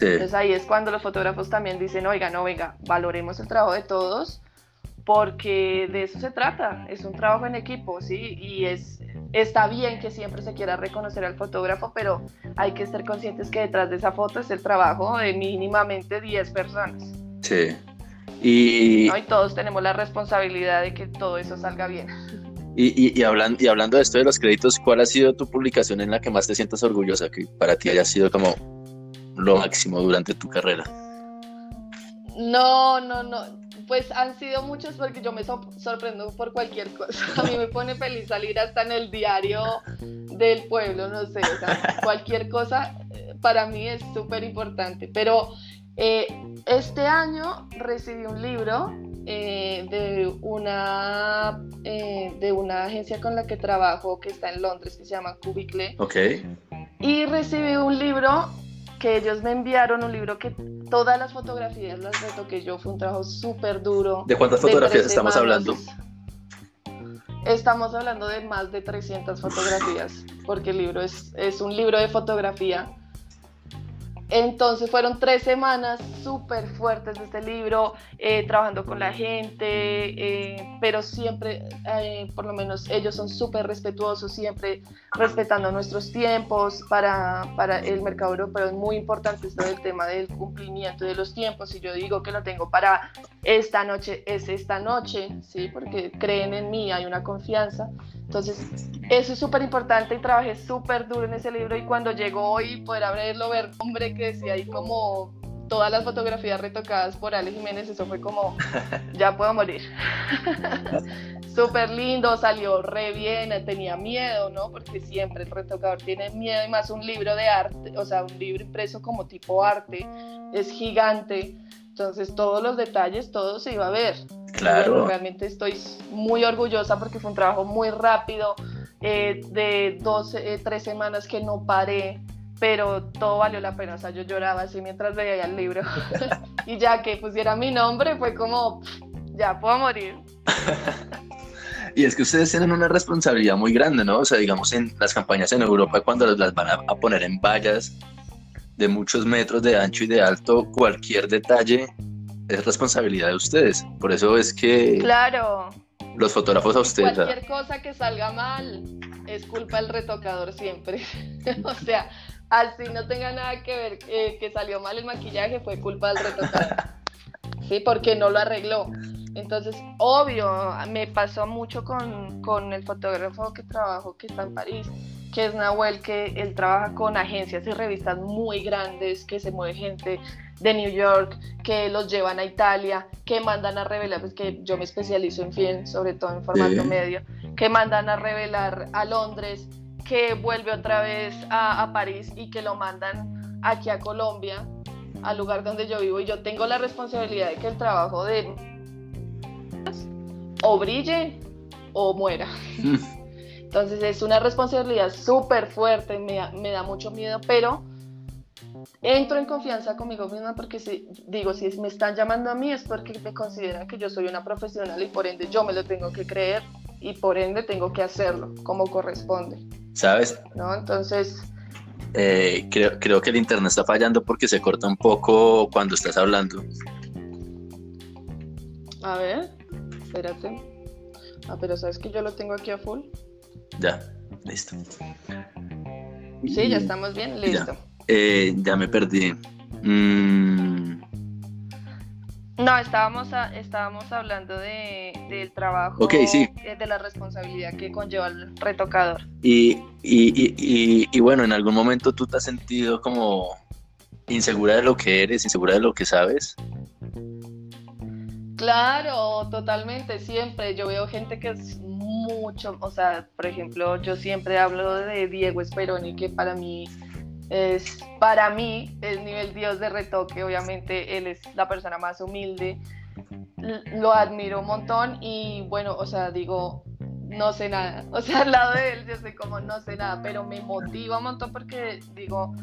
Entonces ahí es cuando los fotógrafos también dicen, oiga, no, venga, valoremos el trabajo de todos porque de eso se trata, es un trabajo en equipo, ¿sí? Y es, está bien que siempre se quiera reconocer al fotógrafo, pero hay que ser conscientes que detrás de esa foto es el trabajo de mínimamente 10 personas. Sí. Y, y todos tenemos la responsabilidad de que todo eso salga bien. (laughs) Y, y, hablando, y hablando de esto de los créditos, ¿cuál ha sido tu publicación en la que más te sientas orgullosa, que para ti haya sido como lo máximo durante tu carrera? No, no, no pues han sido muchos porque yo me sorprendo por cualquier cosa. (laughs) A mí me pone feliz salir hasta en el diario del pueblo, no sé, (laughs) cualquier cosa eh, para mí es súper importante. Pero eh, este año recibí un libro eh, de, una, de una agencia con la que trabajo que está en Londres que se llama Cubicle. Ok. Y recibí un libro que ellos me enviaron un libro que todas las fotografías las retoqué yo, fue un trabajo súper duro. ¿De cuántas fotografías estamos hablando? Estamos hablando de más de 300 fotografías, porque el libro es, es un libro de fotografía entonces fueron tres semanas súper fuertes de este libro, eh, trabajando con la gente, eh, pero siempre, eh, por lo menos ellos son súper respetuosos, siempre respetando nuestros tiempos. Para, para el mercado europeo es muy importante esto del tema del cumplimiento de los tiempos. Si yo digo que lo tengo para esta noche, es esta noche, ¿sí? porque creen en mí, hay una confianza. Entonces, eso es súper importante y trabajé súper duro en ese libro y cuando llegó hoy poder abrirlo, ver hombre que decía ahí como todas las fotografías retocadas por Ale Jiménez, eso fue como, (laughs) ya puedo morir. (laughs) súper lindo, salió re bien, tenía miedo, ¿no? Porque siempre el retocador tiene miedo y más un libro de arte, o sea, un libro impreso como tipo arte, es gigante. Entonces todos los detalles, todo se iba a ver. Claro. realmente estoy muy orgullosa porque fue un trabajo muy rápido, eh, de dos, eh, tres semanas que no paré, pero todo valió la pena. O sea, yo lloraba así mientras veía el libro. (laughs) y ya que pusiera mi nombre, fue como, ya puedo morir. Y es que ustedes tienen una responsabilidad muy grande, ¿no? O sea, digamos, en las campañas en Europa, cuando las van a, poner en vallas de muchos metros de ancho y de alto, cualquier detalle es responsabilidad de ustedes. Por eso es que... Claro. Los fotógrafos a ustedes... Cualquier cosa que salga mal es culpa del retocador siempre. (laughs) o sea, al si no tenga nada que ver eh, que salió mal el maquillaje, fue culpa del retocador. sí, porque no lo arregló. Entonces, obvio, me pasó mucho con, el fotógrafo que trabajo, que está en París, que es Nahuel, que él trabaja con agencias y revistas muy grandes, que se mueve gente de New York, que los llevan a Italia, que mandan a revelar, pues que yo me especializo en film, sobre todo en formato medio, que mandan a revelar a Londres, que vuelve otra vez a, a París y que lo mandan aquí a Colombia, al lugar donde yo vivo, y yo tengo la responsabilidad de que el trabajo de o brille o muera. (laughs) Entonces es una responsabilidad súper fuerte, me, me, da mucho miedo, pero entro en confianza conmigo misma porque si, digo, si me están llamando a mí es porque me consideran que yo soy una profesional y por ende yo me lo tengo que creer y por ende tengo que hacerlo como corresponde. ¿Sabes? ¿No? Entonces... Eh, creo, creo que el internet está fallando porque se corta un poco cuando estás hablando. A ver, espérate. Ah, pero sabes que yo lo tengo aquí a full. Ya, listo. Sí, ya estamos bien, listo. Eh, ya, me perdí. Mm. No, estábamos, estábamos hablando de, del trabajo, Ok, sí. Eh, de la responsabilidad que conlleva el retocador. Y, y, y, y, bueno, en algún momento tú te has sentido como insegura de lo que eres, insegura de lo que sabes. Claro, totalmente, siempre. Yo veo gente que es mucho, o sea, por ejemplo, yo siempre hablo de Diego Esperoni, que para mí es, para mí, es nivel Dios de retoque, obviamente, él es la persona más humilde, lo admiro un montón y bueno, o sea, digo, no sé nada, (laughs) o sea, al lado de él yo sé como no sé nada, pero me motiva un montón porque digo,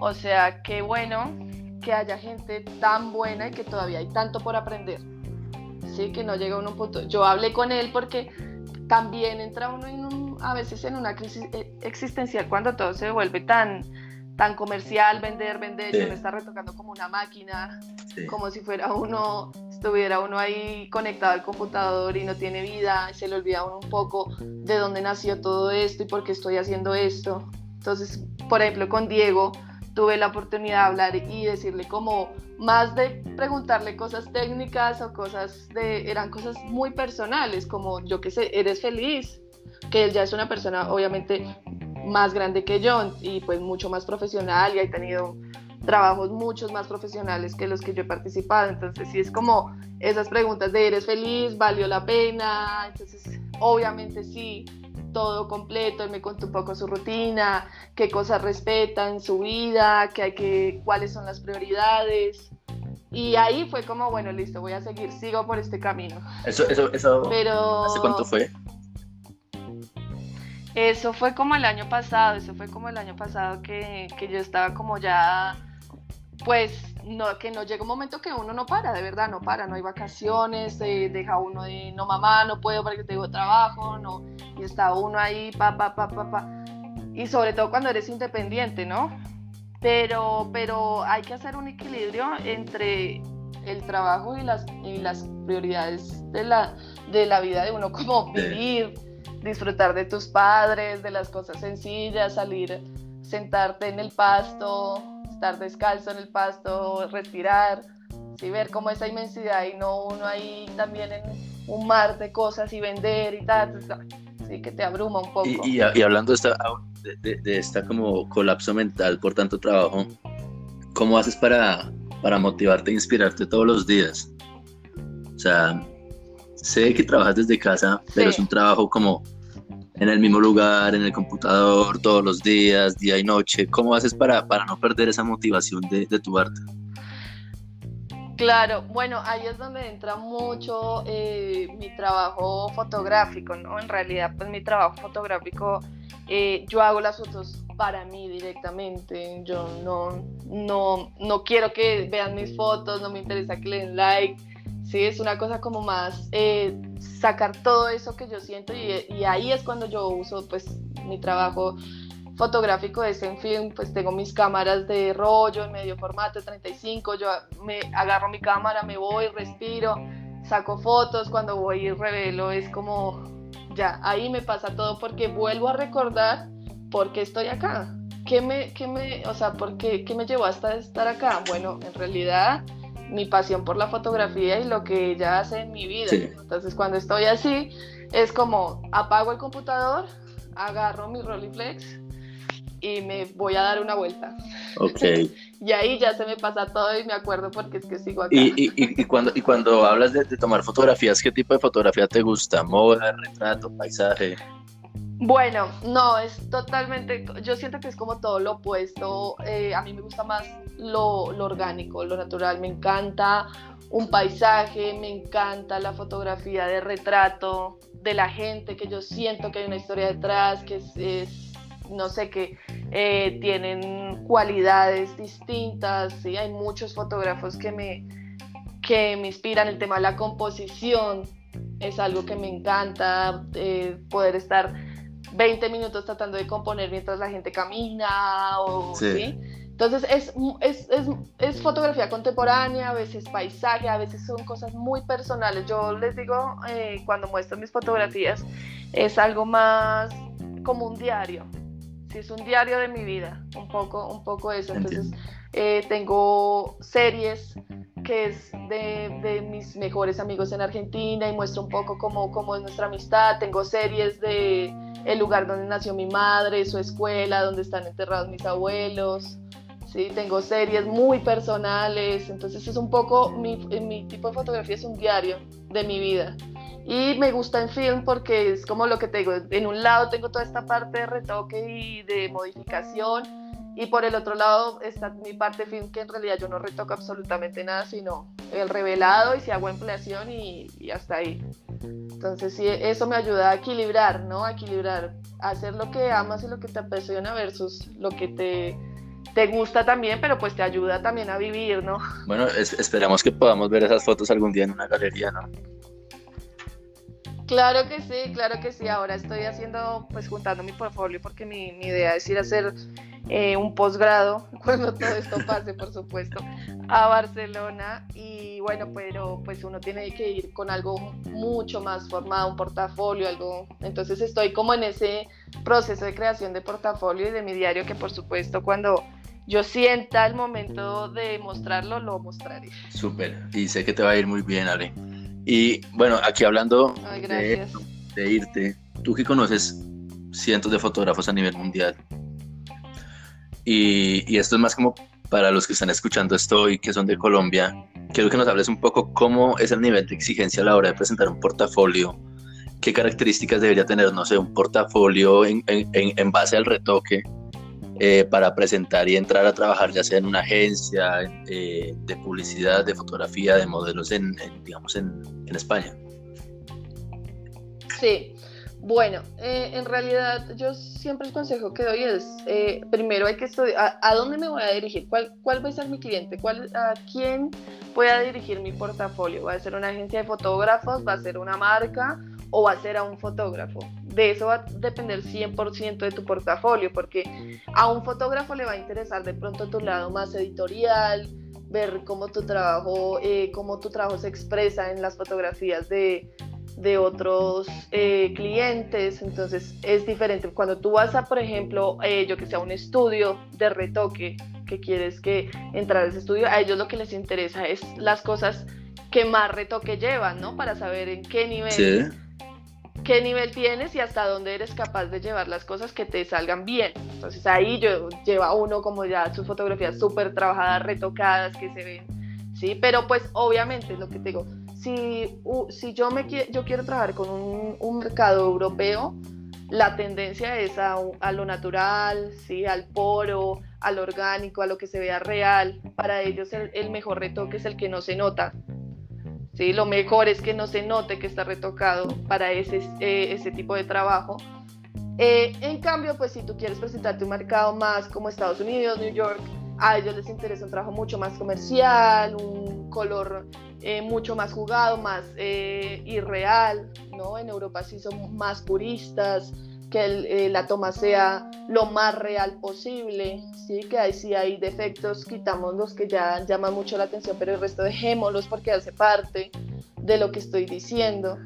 o sea, qué bueno que haya gente tan buena y que todavía hay tanto por aprender. Sí, que no llega a un punto. Yo hablé con él porque también entra uno en a veces en una crisis eh, existencial cuando todo se vuelve tan, tan comercial, vender, vender, y uno está retocando como una máquina, como si fuera uno, estuviera uno ahí conectado al computador y no tiene vida, y se le olvida uno un poco de dónde nació todo esto y por qué estoy haciendo esto. Entonces, por ejemplo, con Diego tuve la oportunidad de hablar y decirle como más de preguntarle cosas técnicas o cosas de, eran cosas muy personales, como yo qué sé, eres feliz, que él ya es una persona obviamente más grande que yo y pues mucho más profesional y ha tenido trabajos muchos más profesionales que los que yo he participado, entonces sí es como esas preguntas de eres feliz, valió la pena, entonces obviamente sí, todo completo, él me contó un poco su rutina, qué cosas respeta en su vida, qué hay que, cuáles son las prioridades. Y ahí fue como, bueno, listo, voy a seguir, sigo por este camino. Eso, eso, eso. Pero... ¿Hace cuánto fue? Eso fue como el año pasado, eso fue como el año pasado que, que yo estaba como ya, pues no, que no llega un momento que uno no para, de verdad, no para, no hay vacaciones, deja uno de, no mamá, no puedo porque tengo trabajo, no, y está uno ahí, pa, pa, pa, pa, pa, y sobre todo cuando eres independiente, ¿no? Pero, pero hay que hacer un equilibrio entre el trabajo y las, y las prioridades de la, de la vida de uno, como vivir, disfrutar de tus padres, de las cosas sencillas, salir, sentarte en el pasto, estar descalzo en el pasto, respirar, ¿sí? ver como esa inmensidad y no uno ahí también en un mar de cosas y vender y tal, sí que te abruma un poco. Y, y, hablando de esta, de, de, esta como colapso mental por tanto trabajo, ¿cómo haces para, para motivarte e inspirarte todos los días? O sea, sé que trabajas desde casa, pero es un trabajo como en el mismo lugar, en el computador, todos los días, día y noche? ¿Cómo haces para, para no perder esa motivación de, tu arte? Claro, bueno, ahí es donde entra mucho eh, mi trabajo fotográfico, ¿no? En realidad, pues mi trabajo fotográfico, eh, yo hago las fotos para mí directamente, yo no, no, no quiero que vean mis fotos, no me interesa que le den like, ¿sí? Es una cosa como más eh, sacar todo eso que yo siento y, ahí es cuando yo uso pues mi trabajo fotográfico de en film, pues tengo mis cámaras de rollo en medio formato 35, yo me agarro mi cámara, me voy, respiro, saco fotos, cuando voy y revelo es como ya, ahí me pasa todo porque vuelvo a recordar por qué estoy acá. ¿Qué me, qué me, o sea, por qué, qué me llevó hasta estar acá? Bueno, en realidad mi pasión por la fotografía y lo que ella hace en mi vida. Entonces, cuando estoy así, es como apago el computador, agarro mi Rolleiflex y me voy a dar una vuelta. Ok. (laughs) y ahí ya se me pasa todo y me acuerdo porque es que sigo acá. Y, y, y cuando, y cuando hablas de, de, tomar fotografías, ¿qué tipo de fotografía te gusta? ¿Moda, retrato, paisaje? Bueno, no, es totalmente, yo siento que es como todo lo opuesto. Eh, a mí me gusta más lo, lo orgánico, lo natural. Me encanta un paisaje, me encanta la fotografía de retrato de la gente, que yo siento que hay una historia detrás, que es no sé, que eh, tienen cualidades distintas, ¿sí? hay muchos fotógrafos que me, que me inspiran, el tema de la composición es algo que me encanta, eh, poder estar 20 minutos tratando de componer mientras la gente camina, o, sí. Entonces es, es, es, es, fotografía contemporánea, a veces paisaje, a veces son cosas muy personales. Yo les digo, eh, cuando muestro mis fotografías, es algo más como un diario es un diario de mi vida, un poco, un poco eso. Entonces, eh, tengo series que es de, de, mis mejores amigos en Argentina y muestro un poco cómo, cómo es nuestra amistad. Tengo series de el lugar donde nació mi madre, su escuela, donde están enterrados mis abuelos. Sí, tengo series muy personales, entonces es un poco, mi, mi tipo de fotografía es un diario de mi vida. Y me gusta en film porque es como lo que te digo, en un lado tengo toda esta parte de retoque y de modificación y por el otro lado está mi parte film que en realidad yo no retoco absolutamente nada, sino el revelado y si hago ampliación y, y hasta ahí. Entonces sí, eso me ayuda a equilibrar, ¿no? A equilibrar, hacer lo que amas y lo que te apasiona versus lo que te te gusta también, pero pues te ayuda también a vivir, ¿no? Bueno, esperamos que podamos ver esas fotos algún día en una galería, ¿no? Claro que sí, claro que sí. Ahora estoy haciendo, pues juntando mi portfolio porque mi, mi idea es ir a hacer eh, un posgrado, (laughs) cuando todo esto pase, por supuesto, a Barcelona. Y bueno, pero pues uno tiene que ir con algo mucho más formado, un portafolio, algo. Entonces estoy como en ese proceso de creación de portafolio y de mi diario que por supuesto cuando yo sienta el momento de mostrarlo, lo mostraré. Súper, y sé que te va a ir muy bien, Ale. Y bueno, aquí hablando de, irte, tú que conoces cientos de fotógrafos a nivel mundial, y, esto es más como para los que están escuchando esto y que son de Colombia, quiero que nos hables un poco cómo es el nivel de exigencia a la hora de presentar un portafolio, qué características debería tener, no sé, un portafolio en, base al retoque eh, para presentar y entrar a trabajar ya sea en una agencia eh, de publicidad, de fotografía, de modelos en, digamos, en, en, España. Sí, bueno, eh, en realidad yo siempre el consejo que doy es, primero hay que estudiar, a, dónde me voy a dirigir? ¿Cuál, ¿Cuál va a ser mi cliente? ¿Cuál, ¿A quién voy a dirigir mi portafolio? ¿Va a ser una agencia de fotógrafos? ¿Va a ser una marca? ¿O va a ser a un fotógrafo? de eso va a depender 100% de tu portafolio, porque a un fotógrafo le va a interesar de pronto tu lado más editorial, ver cómo tu trabajo, eh, cómo tu trabajo se expresa en las fotografías de, de otros eh, clientes, entonces es diferente. Cuando tú vas a, por ejemplo, eh, yo que sea un estudio de retoque, que quieres que entrar a ese estudio, a ellos lo que les interesa es las cosas que más retoque llevan, ¿no? Para saber en qué nivel qué nivel tienes y hasta dónde eres capaz de llevar las cosas que te salgan bien. Entonces ahí yo lleva uno como ya sus fotografías súper trabajadas, retocadas, que se ven, ¿sí? Pero pues obviamente es lo que te digo, si, si yo, me, yo quiero trabajar con un, mercado europeo, la tendencia es a, a, lo natural, ¿sí? al poro, al orgánico, a lo que se vea real. Para ellos el, el mejor retoque es el que no se nota, ¿sí? Lo mejor es que no se note que está retocado para ese, eh, ese tipo de trabajo. Eh, en cambio, pues si tú quieres presentarte un mercado más como Estados Unidos, New York, a ellos les interesa un trabajo mucho más comercial, un color eh, mucho más jugado, más eh, irreal, ¿no? En Europa sí son más puristas, que la toma sea lo más real posible, ¿sí? Que ahí sí hay defectos, quitamos los que ya llaman mucho la atención, pero el resto dejémoslos porque hace parte de lo que estoy diciendo,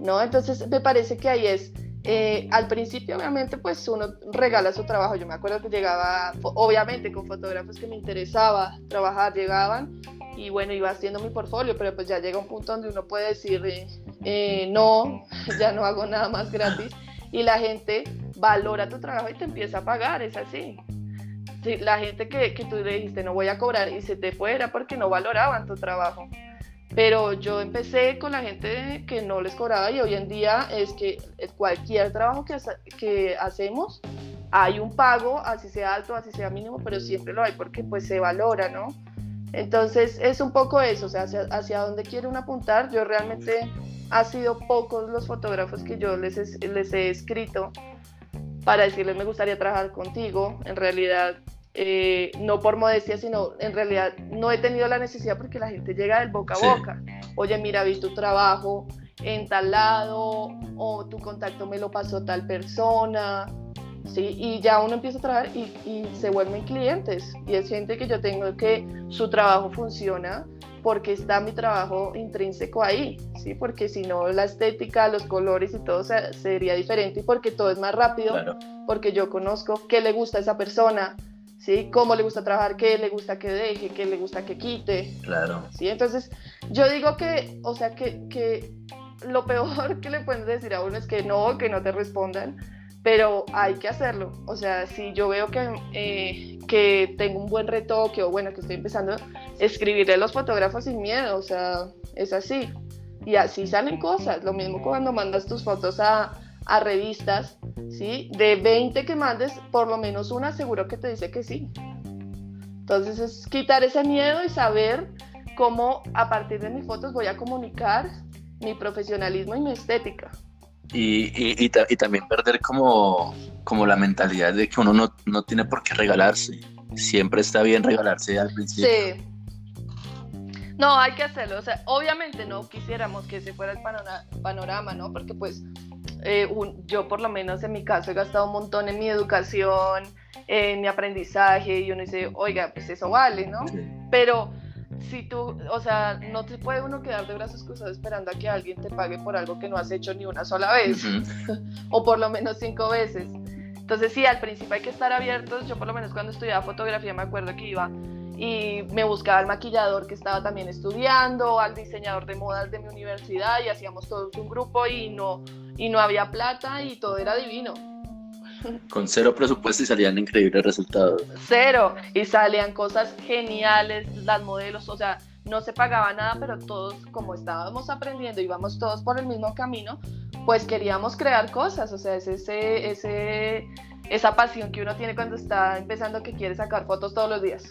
¿no? Entonces me parece que ahí es eh, al principio, obviamente, pues uno regala su trabajo. Yo me acuerdo que llegaba, obviamente, con fotógrafos que me interesaba trabajar, llegaban y bueno, iba haciendo mi portfolio, pero pues ya llega un punto donde uno puede decir, eh, eh, no, (laughs) ya no hago nada más gratis y la gente valora tu trabajo y te empieza a pagar, es así. la gente que, que tú le dijiste no voy a cobrar y se te fuera porque no valoraban tu trabajo. Pero yo empecé con la gente que no les cobraba y hoy en día es que cualquier trabajo que, que hacemos hay un pago, así sea alto, así sea mínimo, pero siempre lo hay porque pues se valora, ¿no? Entonces es un poco eso, o sea, hacia, hacia dónde quiere uno apuntar. Yo realmente ha sido pocos los fotógrafos que yo les, les he escrito para decirles me gustaría trabajar contigo. En realidad eh, no por modestia, sino en realidad no he tenido la necesidad porque la gente llega del boca a boca. Oye, mira, vi tu trabajo en tal lado, o tu contacto me lo pasó tal persona, ¿sí? Y ya uno empieza a trabajar y, y se vuelven clientes. Y es gente que yo tengo que su trabajo funciona porque está mi trabajo intrínseco ahí, ¿sí? Porque si no, la estética, los colores y todo sería diferente y porque todo es más rápido, porque yo conozco qué le gusta a esa persona, ¿sí? Cómo le gusta trabajar, qué le gusta que deje, qué le gusta que quite. Claro. ¿Sí? Entonces, yo digo que, o sea, que, que lo peor (laughs) que le pueden decir a uno es que no, que no te respondan, pero hay que hacerlo. O sea, si yo veo que, eh, que tengo un buen retoque o bueno, que estoy empezando, a escribirle a los fotógrafos sin miedo, o sea, es así. Y así salen cosas. Lo mismo cuando mandas tus fotos a, a revistas, ¿sí? De 20 que mandes, por lo menos una seguro que te dice que sí. Entonces es quitar ese miedo y saber cómo a partir de mis fotos voy a comunicar mi profesionalismo y mi estética. Y, y, y, también perder como, como la mentalidad de que uno no, no, tiene por qué regalarse. Siempre está bien regalarse al principio. Sí. No, hay que hacerlo. O sea, obviamente no quisiéramos que ese fuera el panorama, ¿no? Porque pues eh, yo por lo menos en mi caso he gastado un montón en mi educación, en mi aprendizaje y uno dice, oiga, pues eso vale, ¿no? Pero si tú, o sea, no te puede uno quedar de brazos cruzados esperando a que alguien te pague por algo que no has hecho ni una sola vez, (laughs) o por lo menos cinco veces. Entonces sí, al principio hay que estar abiertos. Yo por lo menos cuando estudiaba fotografía me acuerdo que iba y me buscaba al maquillador que estaba también estudiando, al diseñador de modas de mi universidad y hacíamos todos un grupo y no, y no había plata y todo era divino. (laughs) Con cero presupuesto y salían increíbles resultados. Cero. Y salían cosas geniales, las modelos, o sea, no se pagaba nada, pero todos, como estábamos aprendiendo, íbamos todos por el mismo camino, pues queríamos crear cosas, o sea, es ese, ese, esa pasión que uno tiene cuando está empezando que quiere sacar fotos todos los días.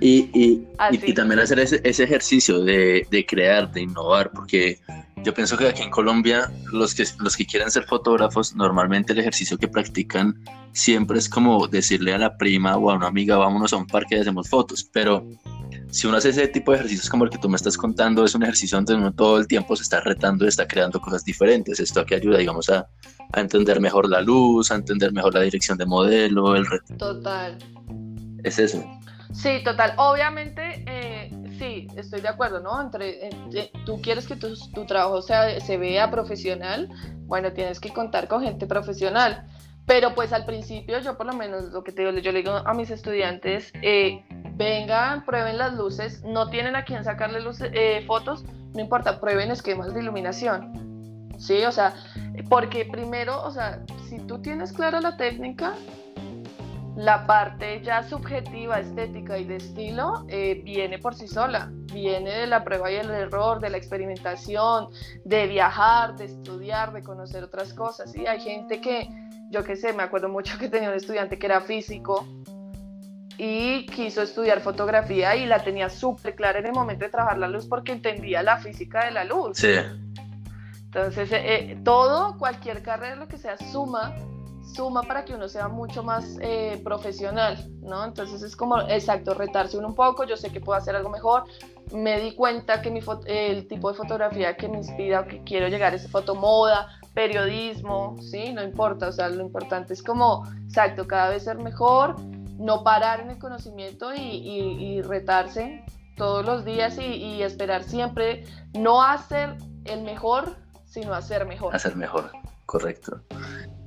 Y, y, y, también hacer ese, ese ejercicio de, de, crear, de innovar, porque yo pienso que aquí en Colombia los que, los que quieren ser fotógrafos, normalmente el ejercicio que practican siempre es como decirle a la prima o a una amiga, vámonos a un parque y hacemos fotos, pero si uno hace ese tipo de ejercicios como el que tú me estás contando, es un ejercicio donde uno todo el tiempo se está retando y está creando cosas diferentes. Esto aquí ayuda, digamos, a, a entender mejor la luz, a entender mejor la dirección de modelo, el reto. Total. Es eso. Sí, total. Obviamente, eh, sí, estoy de acuerdo, ¿no? Entre, tú quieres que tu, tu trabajo sea, se vea profesional, bueno, tienes que contar con gente profesional. Pero pues al principio yo por lo menos lo que te digo, yo le digo a mis estudiantes, eh, vengan, prueben las luces, no tienen a quién sacarle luces, eh, fotos, no importa, prueben esquemas de iluminación. Sí, o sea, porque primero, o sea, si tú tienes clara la técnica, la parte ya subjetiva, estética y de estilo eh, viene por sí sola, viene de la prueba y el error, de la experimentación, de viajar, de estudiar, de conocer otras cosas. Y hay gente que, yo qué sé, me acuerdo mucho que tenía un estudiante que era físico y quiso estudiar fotografía y la tenía súper clara en el momento de trabajar la luz porque entendía la física de la luz. Sí. Entonces, eh, eh, todo, cualquier carrera, lo que sea, suma suma para que uno sea mucho más eh, profesional, ¿no? Entonces es como, exacto, retarse uno un poco, yo sé que puedo hacer algo mejor, me di cuenta que mi el tipo de fotografía que me inspira o que quiero llegar es fotomoda, periodismo, ¿sí? No importa, o sea, lo importante es como, exacto, cada vez ser mejor, no parar en el conocimiento y, retarse todos los días y, y esperar siempre no hacer el mejor, sino hacer mejor. Hacer mejor, correcto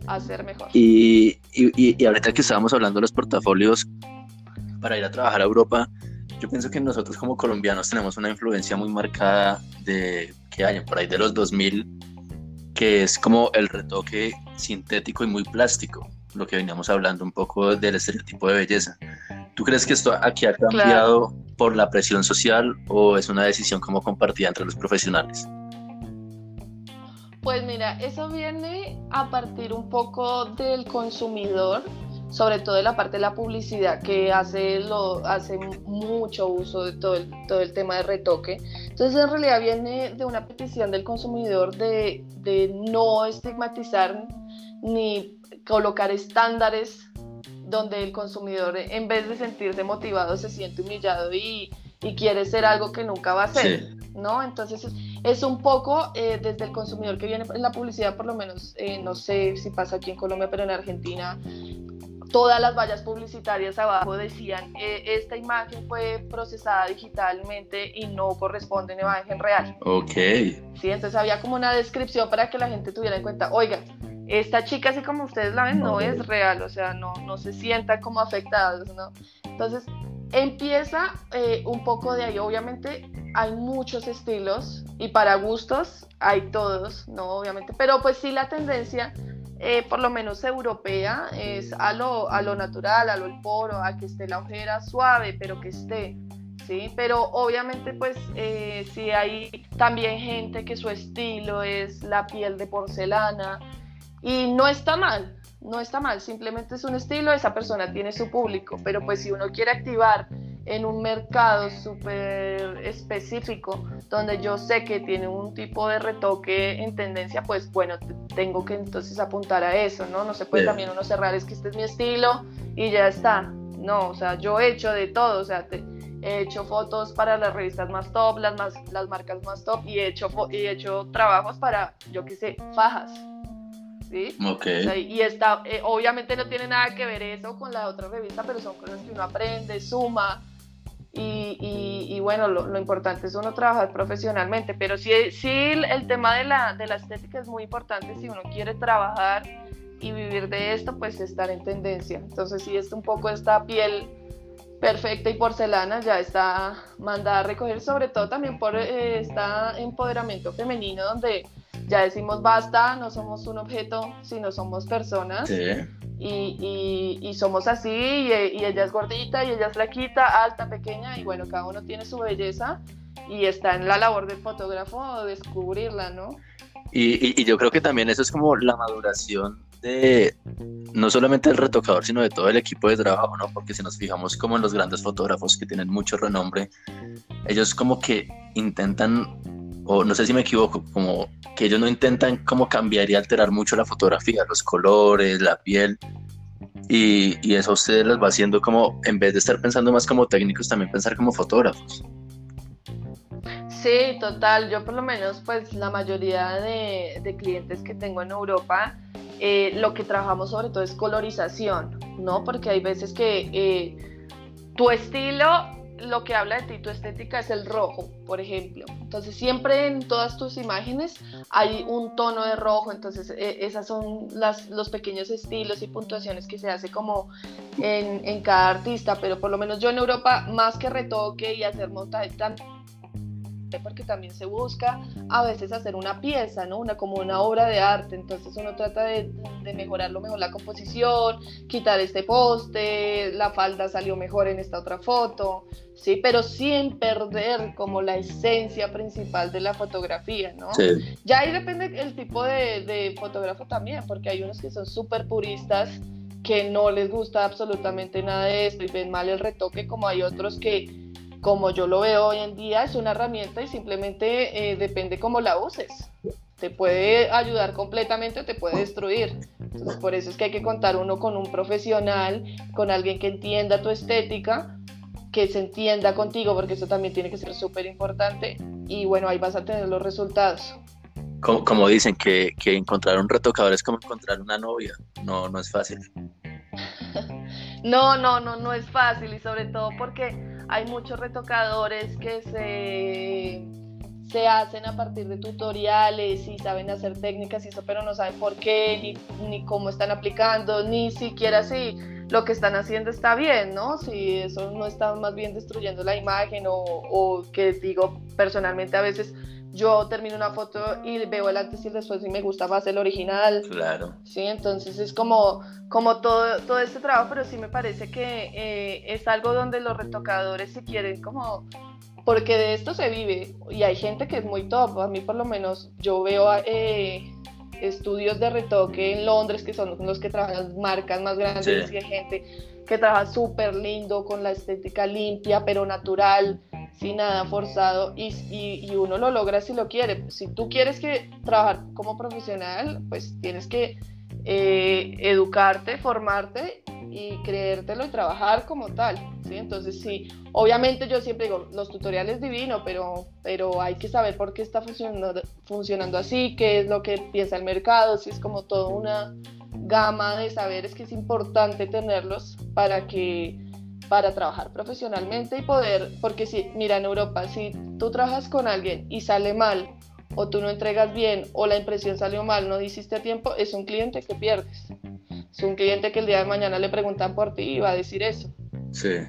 hacer mejor. Y, y, y, ahorita que estábamos hablando de los portafolios para ir a trabajar a Europa, yo pienso que nosotros como colombianos tenemos una influencia muy marcada de que hay por ahí de los 2000, que es como el retoque sintético y muy plástico, lo que veníamos hablando un poco del estereotipo de belleza. ¿Tú crees que esto aquí ha cambiado por la presión social o es una decisión como compartida entre los profesionales? Pues mira, eso viene a partir un poco del consumidor, sobre todo de la parte de la publicidad que hace, lo, hace mucho uso de todo el, todo el tema de retoque. Entonces en realidad viene de una petición del consumidor de, de no estigmatizar ni colocar estándares donde el consumidor en vez de sentirse motivado se siente humillado y, y quiere ser algo que nunca va a ser, ¿no? Entonces es un poco eh, desde el consumidor que viene en la publicidad, por lo menos, eh, no sé si pasa aquí en Colombia, pero en Argentina, todas las vallas publicitarias abajo decían, eh, esta imagen fue procesada digitalmente y no corresponde a una imagen real. Ok. Sí, entonces había como una descripción para que la gente tuviera en cuenta, oiga, esta chica así como ustedes la ven no, es real, o sea, no, no se sienta como afectados, ¿no? Entonces empieza un poco de ahí, obviamente hay muchos estilos y para gustos hay todos, ¿no? Obviamente, pero pues sí la tendencia, eh, por lo menos europea, es a lo, a lo natural, a lo el poro, a que esté la ojera suave, pero que esté, ¿sí? Pero obviamente pues eh, sí hay también gente que su estilo es la piel de porcelana y no está mal, no está mal, simplemente es un estilo, esa persona tiene su público, pero pues si uno quiere activar en un mercado súper específico donde yo sé que tiene un tipo de retoque en tendencia, pues bueno, tengo que entonces apuntar a eso, ¿no? No se puede también uno cerrar, es que este es mi estilo y ya está. No, o sea, yo he hecho de todo, o sea, he hecho fotos para las revistas más top, las, más, las marcas más top y he hecho, y he hecho trabajos para, yo qué sé, fajas. ¿Sí? Okay. y está, eh, obviamente no tiene nada que ver eso con la otra revista, pero son cosas que uno aprende, suma, y, bueno, lo, importante es uno trabajar profesionalmente, pero sí, sí el tema de la, de la estética es muy importante si uno quiere trabajar y vivir de esto, pues estar en tendencia. Entonces sí es un poco esta piel perfecta y porcelana ya está mandada a recoger, sobre todo también por eh, este empoderamiento femenino donde ya decimos basta, no somos un objeto, sino somos personas. Sí y, y, somos así, y, ella es gordita, y ella es flaquita, alta, pequeña, y bueno, cada uno tiene su belleza, y está en la labor del fotógrafo descubrirla, ¿no? Y, yo creo que también eso es como la maduración de no solamente del retocador, sino de todo el equipo de trabajo, ¿no? Porque si nos fijamos como en los grandes fotógrafos que tienen mucho renombre, ellos como que intentan o no sé si me equivoco, como que ellos no intentan como cambiar y alterar mucho la fotografía, los colores, la piel, y, y, eso a les va haciendo como, en vez de estar pensando más como técnicos, también pensar como fotógrafos. Sí, total, yo por lo menos pues la mayoría de, de clientes que tengo en Europa, eh, lo que trabajamos sobre todo es colorización, ¿no? Porque hay veces que eh, tu estilo lo que habla de ti, tu estética, es el rojo, por ejemplo. Entonces, siempre en todas tus imágenes hay un tono de rojo. Entonces, e, esas son los pequeños estilos y puntuaciones que se hace como en, en, cada artista. Pero por lo menos yo en Europa, más que retoque y hacer montaje, porque también se busca a veces hacer una pieza, ¿no? Una, como una obra de arte, entonces uno trata de, de mejorar lo mejor la composición, quitar este poste, la falda salió mejor en esta otra foto, ¿sí? Pero sin perder como la esencia principal de la fotografía, ¿no? Ya ahí depende el tipo de, de fotógrafo también, porque hay unos que son súper puristas, que no les gusta absolutamente nada de esto y ven mal el retoque, como hay otros que como yo lo veo hoy en día, es una herramienta y simplemente eh, depende cómo la uses. Te puede ayudar completamente o te puede destruir. Entonces, por eso es que hay que contar uno con un profesional, con alguien que entienda tu estética, que se entienda contigo, porque eso también tiene que ser súper importante. Y bueno, ahí vas a tener los resultados. Como, dicen, que, que, encontrar un retocador es como encontrar una novia. No, no es fácil. (laughs) no, no, no, no es fácil. Y sobre todo porque hay muchos retocadores que se se hacen a partir de tutoriales y saben hacer técnicas y eso, pero no saben por qué, ni, ni, cómo están aplicando, ni siquiera si lo que están haciendo está bien, ¿no? Si eso no está más bien destruyendo la imagen o, o que digo personalmente a veces yo termino una foto y veo el antes y el después y me gusta más el original. Claro. Sí, entonces es como, como todo, todo este trabajo, pero sí me parece que eh, es algo donde los retocadores se quieren como porque de esto se vive y hay gente que es muy top. A mí por lo menos yo veo eh, estudios de retoque en Londres que son los que trabajan marcas más grandes y hay gente que trabaja súper lindo con la estética limpia pero natural, sin nada forzado y, y, uno lo logra si lo quiere. Si tú quieres que trabajar como profesional, pues tienes que eh, educarte, formarte y creértelo y trabajar como tal, ¿sí? Entonces sí, obviamente yo siempre digo, los tutoriales divino, pero, pero hay que saber por qué está funcionando, funcionando así, qué es lo que piensa el mercado, si es como toda una gama de saberes que es importante tenerlos para que para trabajar profesionalmente y poder, porque si, mira, en Europa, si tú trabajas con alguien y sale mal, o tú no entregas bien, o la impresión salió mal, no hiciste a tiempo, es un cliente que pierdes. Es un cliente que el día de mañana le preguntan por ti y va a decir eso. Sí.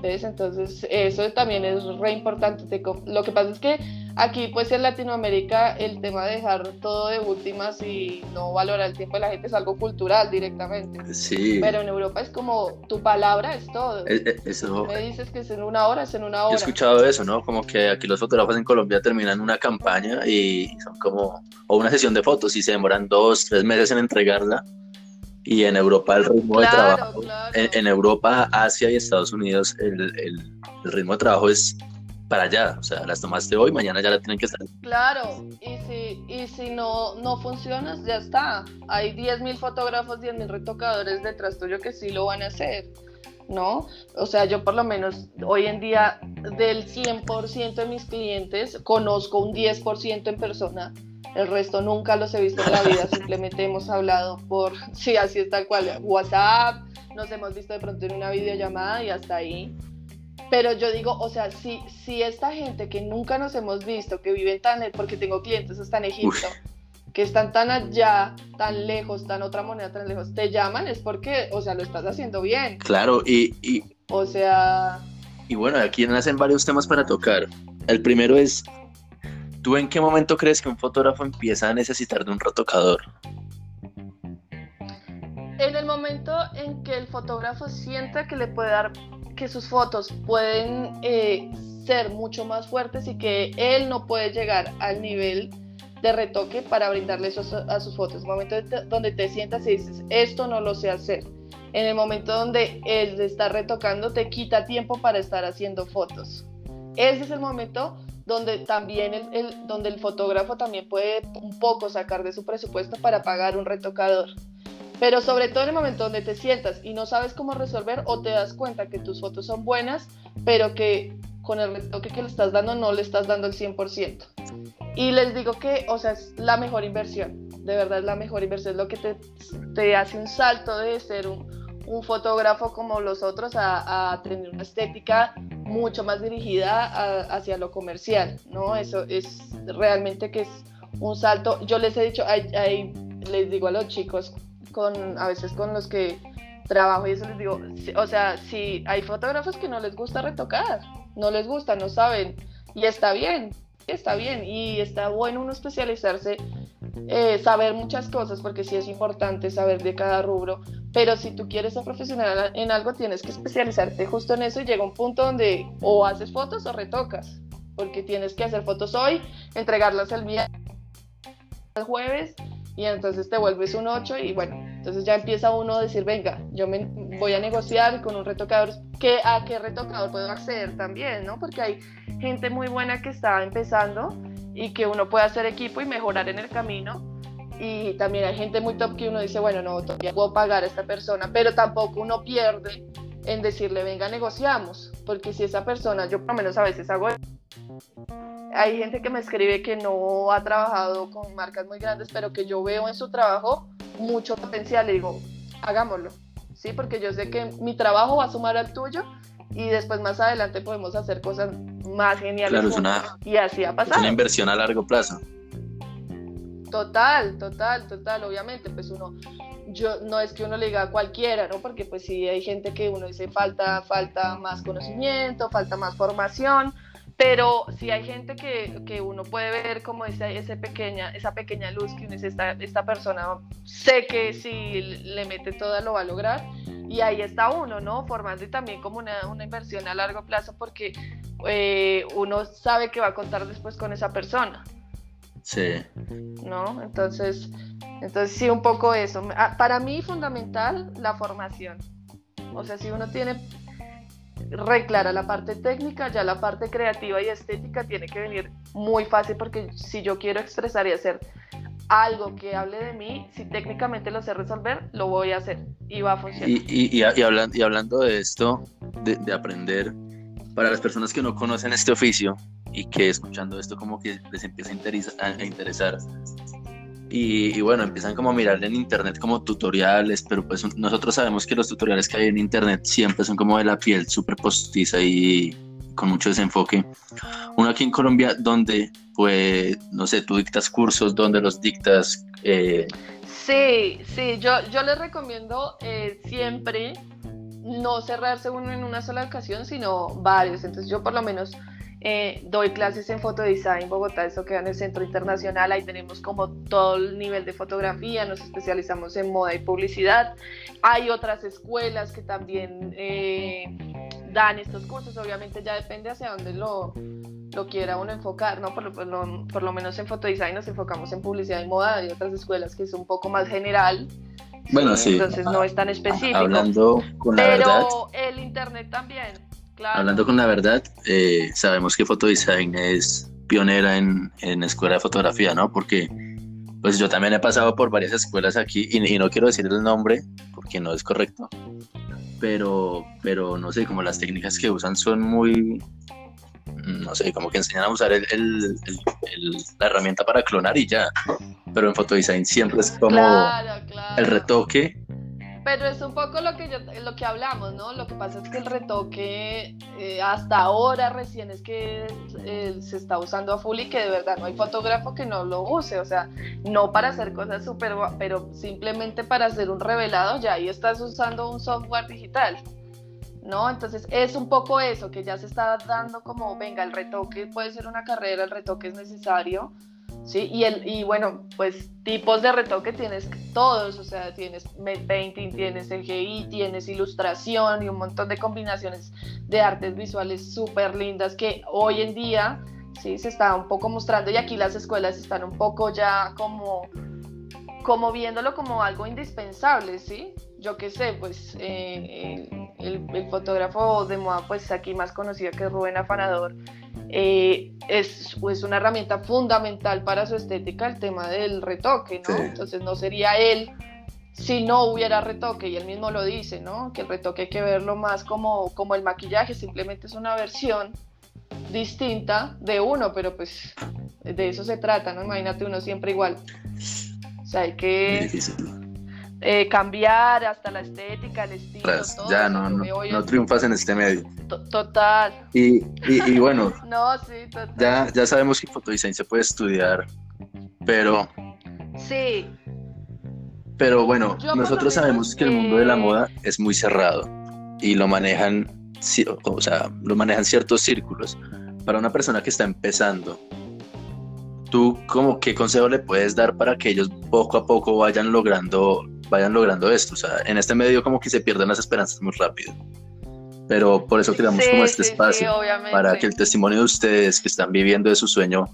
¿Ves? Entonces, eso también es re importante. Lo que pasa es que aquí, pues en Latinoamérica, el tema de dejar todo de últimas y no valorar el tiempo de la gente es algo cultural directamente. Sí. Pero en Europa es como tu palabra es todo. Eh, eso... Me dices que es en una hora, es en una hora. Yo he escuchado eso, ¿no? Como que aquí los fotógrafos en Colombia terminan una campaña y son como, o una sesión de fotos y se demoran dos, tres meses en entregarla y en Europa el ritmo de trabajo, En, Europa, Asia y Estados Unidos el, el, ritmo de trabajo es para allá, o sea, las tomaste hoy, mañana ya la tienen que estar. Claro, y si, y si no, no funcionas, ya está. Hay 10.000 fotógrafos, 10.000 retocadores detrás tuyo que sí lo van a hacer, ¿no? O sea, yo por lo menos hoy en día del 100% de mis clientes conozco un 10% en persona el resto nunca los he visto en la vida, (laughs) simplemente hemos hablado por, (laughs) sí, así es tal cual, WhatsApp, nos hemos visto de pronto en una videollamada y hasta ahí. Pero yo digo, o sea, si, si esta gente que nunca nos hemos visto, que viven tan, porque tengo clientes hasta en Egipto, que están tan allá, tan lejos, tan otra moneda tan lejos, te llaman, es porque, o sea, lo estás haciendo bien. Claro, y... y o sea... Y bueno, aquí nacen varios temas para tocar. El primero es ¿Tú en qué momento crees que un fotógrafo empieza a necesitar de un retocador? En el momento en que el fotógrafo sienta que le puede dar, que sus fotos pueden eh, ser mucho más fuertes y que él no puede llegar al nivel de retoque para brindarle eso a sus fotos. El momento donde te sientas y dices, esto no lo sé hacer. En el momento donde él está retocando, te quita tiempo para estar haciendo fotos. Ese es el momento donde también el, donde el fotógrafo también puede un poco sacar de su presupuesto para pagar un retocador. Pero sobre todo en el momento donde te sientas y no sabes cómo resolver o te das cuenta que tus fotos son buenas, pero que con el retoque que le estás dando no le estás dando el 100%. Y les digo que, o sea, es la mejor inversión, de verdad es la mejor inversión, es lo que te, te hace un salto de ser un, un fotógrafo como los otros a, a, tener una estética mucho más dirigida hacia lo comercial, ¿no? Eso es realmente que es un salto. Yo les he dicho, hay, les digo a los chicos, con, a veces con los que trabajo y eso les digo, o sea, si hay fotógrafos que no les gusta retocar, no les gusta, no saben, y está bien, está bien, y está bueno uno especializarse eh, saber muchas cosas, porque sí es importante saber de cada rubro, pero si tú quieres ser profesional en algo, tienes que especializarte justo en eso y llega un punto donde o haces fotos o retocas, porque tienes que hacer fotos hoy, entregarlas el viernes, el jueves, y entonces te vuelves un 8 y bueno, entonces ya empieza uno a decir, venga, yo me voy a negociar con un retocador, que a qué retocador puedo acceder también, ¿no? Porque hay gente muy buena que está empezando y que uno puede hacer equipo y mejorar en el camino. y también hay gente muy top que uno dice, bueno, no, todavía puedo pagar a esta persona, pero tampoco uno pierde en decirle, venga, negociamos, porque si esa persona, yo por lo menos a veces hago... Hay gente que me escribe que no ha trabajado con marcas muy grandes, pero que yo veo en su trabajo mucho potencial y digo, hagámoslo, ¿sí? Porque yo sé que mi trabajo va a sumar al tuyo y después más adelante podemos hacer cosas más geniales. Claro, es una, y así ha pasado. Es una inversión a largo plazo. Total, total, total, obviamente, pues uno, yo no es que uno le diga a cualquiera, ¿no? Porque pues sí hay gente que uno dice falta, falta más conocimiento, falta más formación, pero sí hay gente que, que uno puede ver como esa, ese pequeña, esa pequeña luz que uno dice, esta, esta persona sé que si le mete toda lo va a lograr, y ahí está uno, ¿no? Formando también como una, una inversión a largo plazo porque eh, uno sabe que va a contar después con esa persona. Sí. ¿No? Entonces, entonces sí, un poco eso. Ah, para mí fundamental la formación. O sea, si uno tiene reclara la parte técnica, ya la parte creativa y estética tiene que venir muy fácil porque si yo quiero expresar y hacer algo que hable de mí, si técnicamente lo sé resolver, lo voy a hacer y va a funcionar. Y, y, y, y hablando de esto, de, de, aprender, para las personas que no conocen este oficio, y que escuchando esto como que les empieza a, interesar. Y, bueno, empiezan como a mirar en internet como tutoriales, pero pues nosotros sabemos que los tutoriales que hay en internet siempre son como de la piel súper postiza y con mucho desenfoque. Uno aquí en Colombia donde, pues, no sé, tú dictas cursos, donde los dictas... Eh... Sí, sí, yo, yo les recomiendo eh, siempre no cerrarse uno en una sola ocasión, sino varios. Entonces yo por lo menos eh, doy clases en fotodesign Bogotá, eso queda en el Centro Internacional, ahí tenemos como todo el nivel de fotografía, nos especializamos en moda y publicidad. Hay otras escuelas que también eh, dan estos cursos, obviamente ya depende hacia dónde lo, lo quiera uno enfocar, ¿no? Por lo, por, lo, menos en fotodesign nos enfocamos en publicidad y moda, hay otras escuelas que es un poco más general. Bueno, sí. Entonces no es tan específico. Hablando con la Pero el internet también Hablando con la verdad, eh, sabemos que Fotodesign es pionera en, en, escuela de fotografía, ¿no? Porque pues yo también he pasado por varias escuelas aquí y, no quiero decir el nombre porque no es correcto, pero, pero no sé, como las técnicas que usan son muy, no sé, como que enseñan a usar el, el, la herramienta para clonar y ya, pero en Fotodesign siempre es como el retoque pero es un poco lo que, yo, lo que hablamos, ¿no? Lo que pasa es que el retoque eh, hasta ahora recién es que eh, se está usando a full y que de verdad no hay fotógrafo que no lo use, o sea, no para hacer cosas súper, pero simplemente para hacer un revelado ya ahí estás usando un software digital. ¿no? Entonces es un poco eso, que ya se está dando como, venga, el retoque puede ser una carrera, el retoque es necesario, ¿sí? Y, el, y bueno, pues tipos de retoque tienes todos, o sea, tienes painting, tienes CGI, tienes ilustración y un montón de combinaciones de artes visuales súper lindas que hoy en día, sí, se está un poco mostrando y aquí las escuelas están un poco ya como, como viéndolo como algo indispensable, ¿sí? Yo qué sé, pues eh, el, el, fotógrafo de moda, pues aquí más conocido que Rubén Afanador, eh, es, es, una herramienta fundamental para su estética el tema del retoque, ¿no? Entonces no sería él si no hubiera retoque, y él mismo lo dice, ¿no? Que el retoque hay que verlo más como, como el maquillaje, simplemente es una versión distinta de uno, pero pues de eso se trata, ¿no? Imagínate uno siempre igual. O sea, hay que... Eh, cambiar hasta la estética, el estilo. Pues, ya no, no, triunfas en este medio. Total. Y, y, (laughs) bueno, no, sí, total. Ya, ya sabemos que fotodiseño se puede estudiar, pero... Sí. Pero bueno, nosotros sabemos que el mundo de la moda es muy cerrado y lo manejan, o sea, lo manejan ciertos círculos. Para una persona que está empezando, ¿tú como qué consejo le puedes dar para que ellos poco a poco vayan logrando vayan logrando esto. O sea, en este medio como que se pierden las esperanzas muy rápido. Pero por eso creamos como este espacio, para que el testimonio de ustedes que están viviendo de su sueño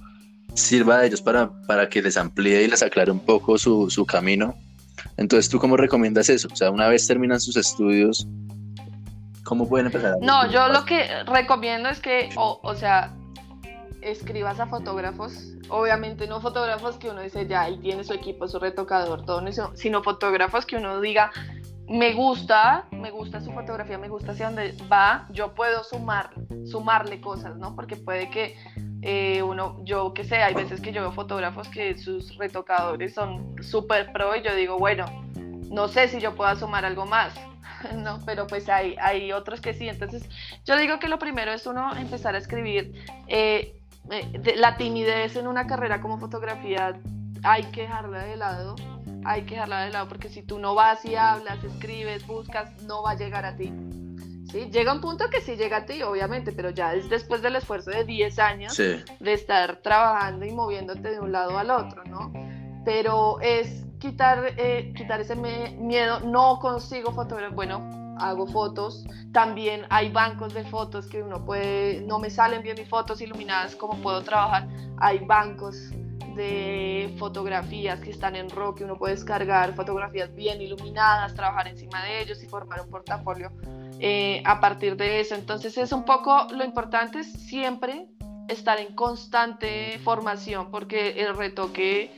sirva a ellos para, para que les amplíe y les aclare un poco su, su camino. Entonces, ¿tú cómo recomiendas eso? O sea, una vez terminan sus estudios, ¿cómo pueden empezar? no, yo lo que recomiendo es que, o, o sea, escribas a fotógrafos obviamente no fotógrafos que uno dice ya, él tiene su equipo, su retocador, todo eso, sino fotógrafos que uno diga, me gusta, me gusta su fotografía, me gusta hacia dónde va, yo puedo sumar, sumarle cosas, ¿no? Porque puede que eh, uno, yo qué sé, hay veces que yo veo fotógrafos que sus retocadores son súper pro y yo digo, bueno, no sé si yo pueda sumar algo más, (laughs) ¿no? Pero pues hay, hay otros que sí. Entonces, yo digo que lo primero es uno empezar a escribir. Eh, eh, la timidez en una carrera como fotografía hay que dejarla de lado hay que dejarla de lado porque si tú no vas y hablas, escribes, buscas, no va a llegar a ti. ¿Sí? Llega un punto que sí llega a ti, obviamente, pero ya es después del esfuerzo de 10 años de estar trabajando y moviéndote de un lado al otro, ¿no? Pero es quitar, eh, quitar ese miedo, no consigo fotógrafo, bueno, hago fotos, también hay bancos de fotos que uno puede, no me salen bien mis fotos iluminadas, como puedo trabajar, hay bancos de fotografías que están en RAW que uno puede descargar, fotografías bien iluminadas, trabajar encima de ellos y formar un portafolio eh, a partir de eso. Entonces es un poco lo importante es siempre estar en constante formación porque el retoque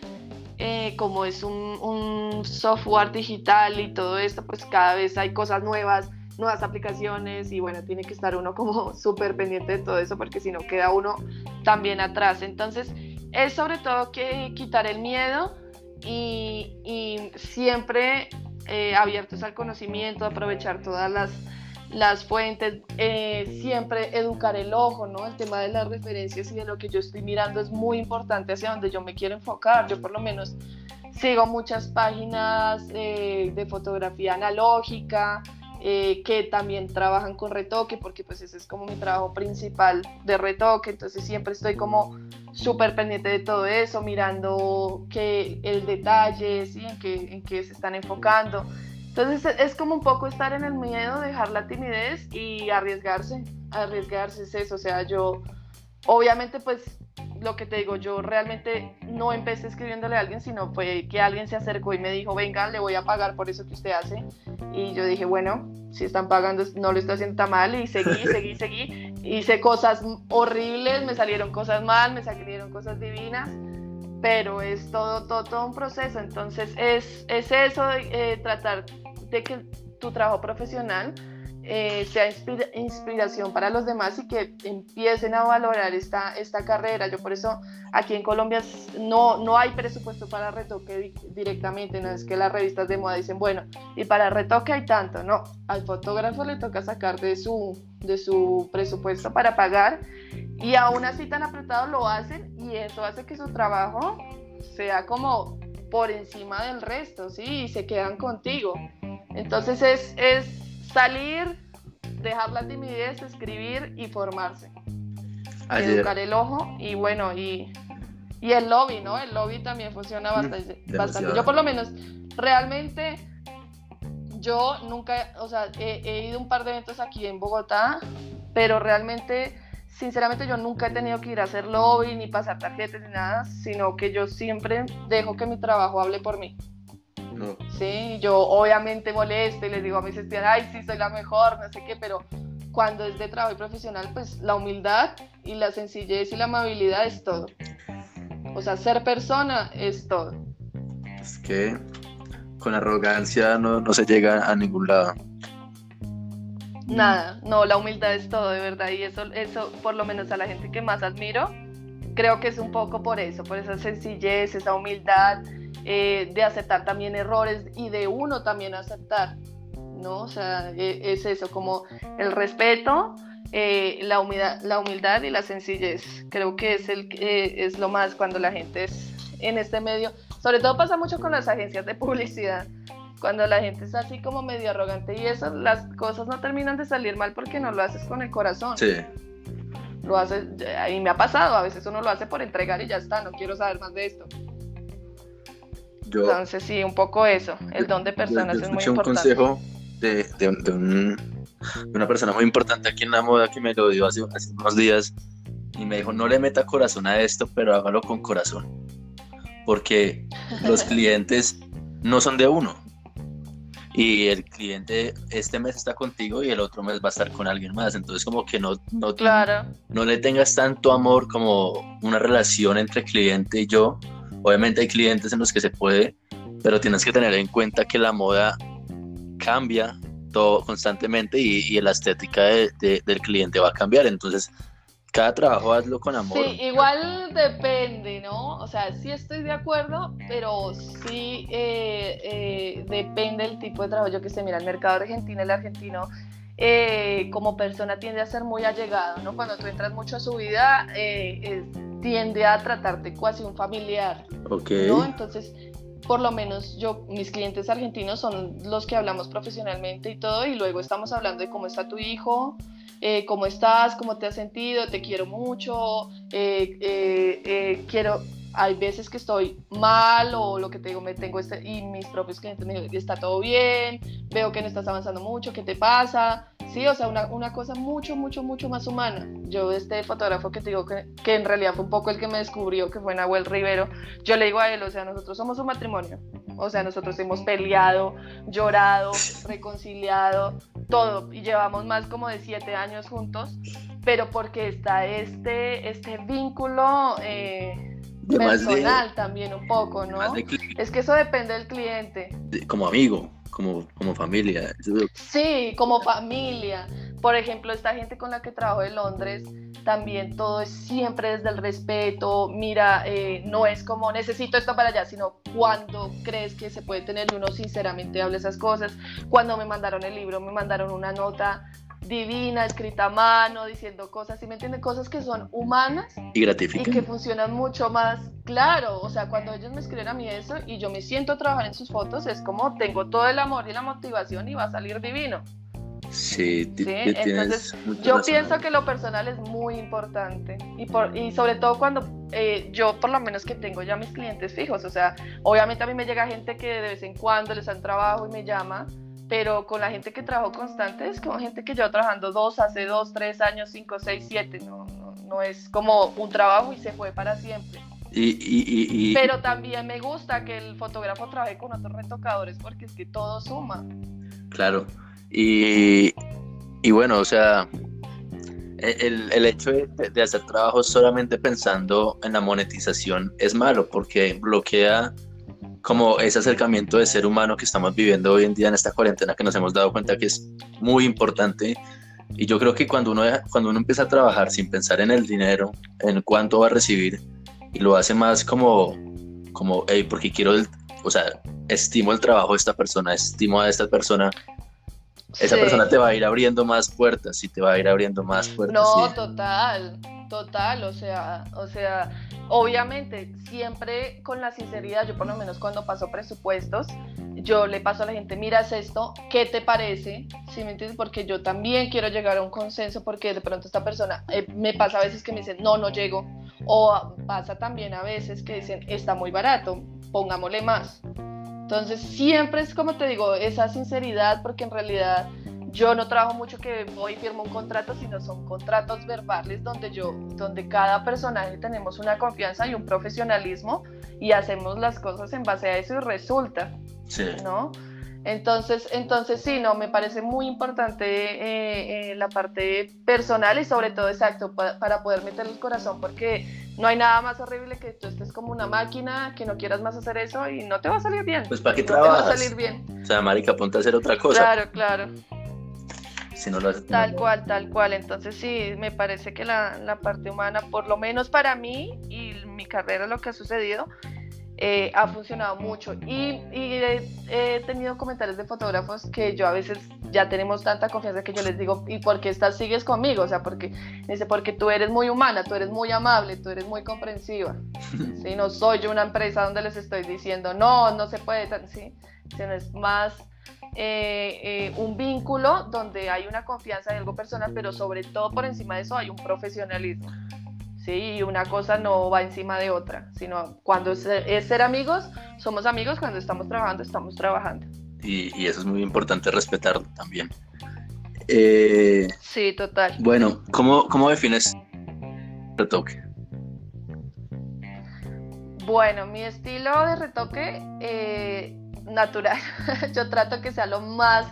eh, como es un, software digital y todo esto, pues cada vez hay cosas nuevas, nuevas aplicaciones y bueno, tiene que estar uno como (laughs) súper pendiente de todo eso porque si no queda uno también atrás. Entonces, es sobre todo que quitar el miedo y, siempre eh, abiertos al conocimiento, aprovechar todas las, las fuentes, eh, siempre educar el ojo, ¿no? El tema de las referencias y de lo que yo estoy mirando es muy importante hacia donde yo me quiero enfocar. Yo por lo menos sigo muchas páginas eh, de fotografía analógica, eh, que también trabajan con retoque, porque pues ese es como mi trabajo principal de retoque, entonces siempre estoy como súper pendiente de todo eso, mirando que el detalle, ¿sí? en, qué, en qué se están enfocando. Entonces es como un poco estar en el miedo, dejar la timidez y arriesgarse, arriesgarse es eso, o sea, yo obviamente pues lo que te digo, yo realmente no empecé escribiéndole a alguien, sino fue que alguien se acercó y me dijo, venga, le voy a pagar por eso que usted hace. Y yo dije, bueno, si están pagando, no lo está haciendo tan mal. Y seguí, (laughs) seguí, seguí. Hice cosas horribles, me salieron cosas mal, me salieron cosas divinas. Pero es todo, todo, todo un proceso. Entonces es, es eso, de, eh, tratar que tu trabajo profesional eh, sea inspiración para los demás y que empiecen a valorar esta, esta carrera. Yo por eso aquí en Colombia no, no hay presupuesto para retoque directamente, no es que las revistas de moda dicen, bueno, y para retoque hay tanto, no, al fotógrafo le toca sacar de su, de su presupuesto para pagar y aún así tan apretado lo hacen y eso hace que su trabajo sea como por encima del resto, ¿sí? Y se quedan contigo. Entonces es, es salir, dejar la timidez, escribir y formarse. Educar el ojo y bueno, y, y, el lobby, ¿no? El lobby también funciona bastante. bastante. Yo por lo menos, realmente, yo nunca, o sea, he, he ido a un par de eventos aquí en Bogotá, pero realmente sinceramente yo nunca he tenido que ir a hacer lobby ni pasar tarjetas ni nada, sino que yo siempre dejo que mi trabajo hable por mí. Sí, yo obviamente molesto y les digo a mis estudiantes, ay, sí, soy la mejor, no sé qué, pero cuando es de trabajo y profesional, pues la humildad y la sencillez y la amabilidad es todo. O sea, ser persona es todo. Es que con arrogancia no, no se llega a ningún lado. Nada, no, la humildad es todo, de verdad, y eso, eso por lo menos a la gente que más admiro, creo que es un poco por eso, por esa sencillez, esa humildad, eh, de aceptar también errores y de uno también aceptar, ¿no? O sea, e, es eso, como el respeto, eh, la, humildad, la humildad y la sencillez. Creo que es, el, eh, es lo más cuando la gente es en este medio. Sobre todo pasa mucho con las agencias de publicidad. Cuando la gente es así como medio arrogante y eso, las cosas no terminan de salir mal porque no lo haces con el corazón. Sí. Lo haces, y me ha pasado, a veces uno lo hace por entregar y ya está, no quiero saber más de esto. Entonces, sí, un poco eso, el don de personas es muy importante. un consejo de, de, una persona muy importante aquí en la moda que me lo dio hace, unos días y me dijo, no le meta corazón a esto, pero hágalo con corazón, porque los (laughs) clientes no son de uno. y el cliente este mes está contigo y el otro mes va a estar con alguien más. Entonces como que no, no, claro. no le tengas tanto amor como una relación entre cliente y yo. Obviamente hay clientes en los que se puede, pero tienes que tener en cuenta que la moda cambia todo constantemente y, la estética del cliente va a cambiar. Entonces cada trabajo hazlo con amor. Sí, igual depende, ¿no? O sea, sí estoy de acuerdo, pero sí eh, eh, depende del tipo de trabajo. Yo que sé, mira, el mercado argentino, el argentino eh, como persona tiende a ser muy allegado, ¿no? Cuando tú entras mucho a su vida, tiende a tratarte casi un familiar, Ok. ¿no? Entonces, por lo menos yo, mis clientes argentinos son los que hablamos profesionalmente y todo, y luego estamos hablando de cómo está tu hijo, eh, cómo estás, cómo te has sentido, te quiero mucho, eh, eh, quiero, hay veces que estoy mal o lo que te digo, me tengo este, y mis propios clientes me dicen, está todo bien, veo que no estás avanzando mucho, ¿qué te pasa? Sí, o sea, una, una cosa mucho, mucho, mucho más humana. Yo, este fotógrafo que te digo que, que en realidad fue un poco el que me descubrió, que fue Nahuel Rivero, yo le digo a él, o sea, nosotros somos un matrimonio, o sea, nosotros hemos peleado, llorado, reconciliado, todo. Y llevamos más como de siete años juntos, pero porque está este, este vínculo eh, personal también un poco, ¿no? Es que eso depende del cliente. como amigo, como, como familia. Sí, como familia. Por ejemplo, esta gente con la que trabajo en Londres, también todo es siempre desde el respeto. Mira, eh, no es como necesito esto para allá, sino cuando crees que se puede tener y uno sinceramente habla esas cosas. Cuando me mandaron el libro, me mandaron una nota divina, escrita a mano, diciendo cosas, ¿sí me entienden? Cosas que son humanas y gratificantes. Y que funcionan mucho más, claro, o sea, cuando ellos me escriben a mí eso y yo me siento a trabajar en sus fotos, es como tengo todo el amor y la motivación y va a salir divino. Sí, ¿Sí? entonces yo pienso que lo personal es muy importante y, por, y sobre todo cuando eh, yo por lo menos que tengo ya mis clientes fijos, o sea, obviamente a mí me llega gente que de vez en cuando les dan trabajo y me llama, pero con la gente que trabajo constante es como gente que llevo trabajando dos, hace dos, tres años, cinco, seis, siete, no, no, no es como un trabajo y se fue para siempre. Y, y, y, Pero también me gusta que el fotógrafo trabaje con otros retocadores porque es que todo suma. Claro. Y, y bueno, o sea, el, el hecho de, de, hacer trabajo solamente pensando en la monetización es malo porque bloquea como ese acercamiento de ser humano que estamos viviendo hoy en día en esta cuarentena que nos hemos dado cuenta que es muy importante. Y yo creo que cuando uno, cuando uno empieza a trabajar sin pensar en el dinero, en cuánto va a recibir, y lo hace más como, como hey, porque quiero, o sea, estimo el trabajo de esta persona, estimo a esta persona, esa persona te va a ir abriendo más puertas y te va a ir abriendo más puertas. No, total, total, o sea, o sea, obviamente siempre con la sinceridad, yo por lo menos cuando paso presupuestos, yo le paso a la gente, miras esto, ¿qué te parece? ¿Sí me entiendes? Porque yo también quiero llegar a un consenso porque de pronto esta persona, eh, me pasa a veces que me dicen, no, no llego, o pasa también a veces que dicen, está muy barato, pongámosle más. Entonces siempre es como te digo, esa sinceridad, porque en realidad yo no trabajo mucho que voy y firmo un contrato, sino son contratos verbales donde yo, donde cada personaje tenemos una confianza y un profesionalismo y hacemos las cosas en base a eso y resulta, sí. ¿no? Entonces, entonces sí, no, me parece muy importante eh, eh, la parte personal y sobre todo exacto pa, para poder meter el corazón porque no hay nada más horrible que tú estés como una máquina, que no quieras más hacer eso y no te va a salir bien. Pues para qué no trabajas. Te va a salir bien. O sea, marica, ponte a hacer otra cosa. Claro, claro. Si no lo haces, tal cual, tal cual. Entonces sí, me parece que la, la, parte humana, por lo menos para mí y mi carrera, lo que ha sucedido, eh, ha funcionado mucho. Y, y he, he, tenido comentarios de fotógrafos que yo a veces ya tenemos tanta confianza que yo les digo, ¿y por qué estás, sigues conmigo? O sea, porque, dice, porque tú eres muy humana, tú eres muy amable, tú eres muy comprensiva. (laughs) ¿sí? No soy yo una empresa donde les estoy diciendo, no, no se puede, ¿sí? sino es más eh, eh, un vínculo donde hay una confianza en algo personal, pero sobre todo por encima de eso hay un profesionalismo. Sí, y una cosa no va encima de otra, sino cuando es, es ser amigos, somos amigos, cuando estamos trabajando, estamos trabajando. Y, y eso es muy importante respetarlo también. Eh, sí, total. Bueno, ¿cómo, cómo defines retoque? Bueno, mi estilo de retoque, eh, natural. (laughs) yo trato que sea lo más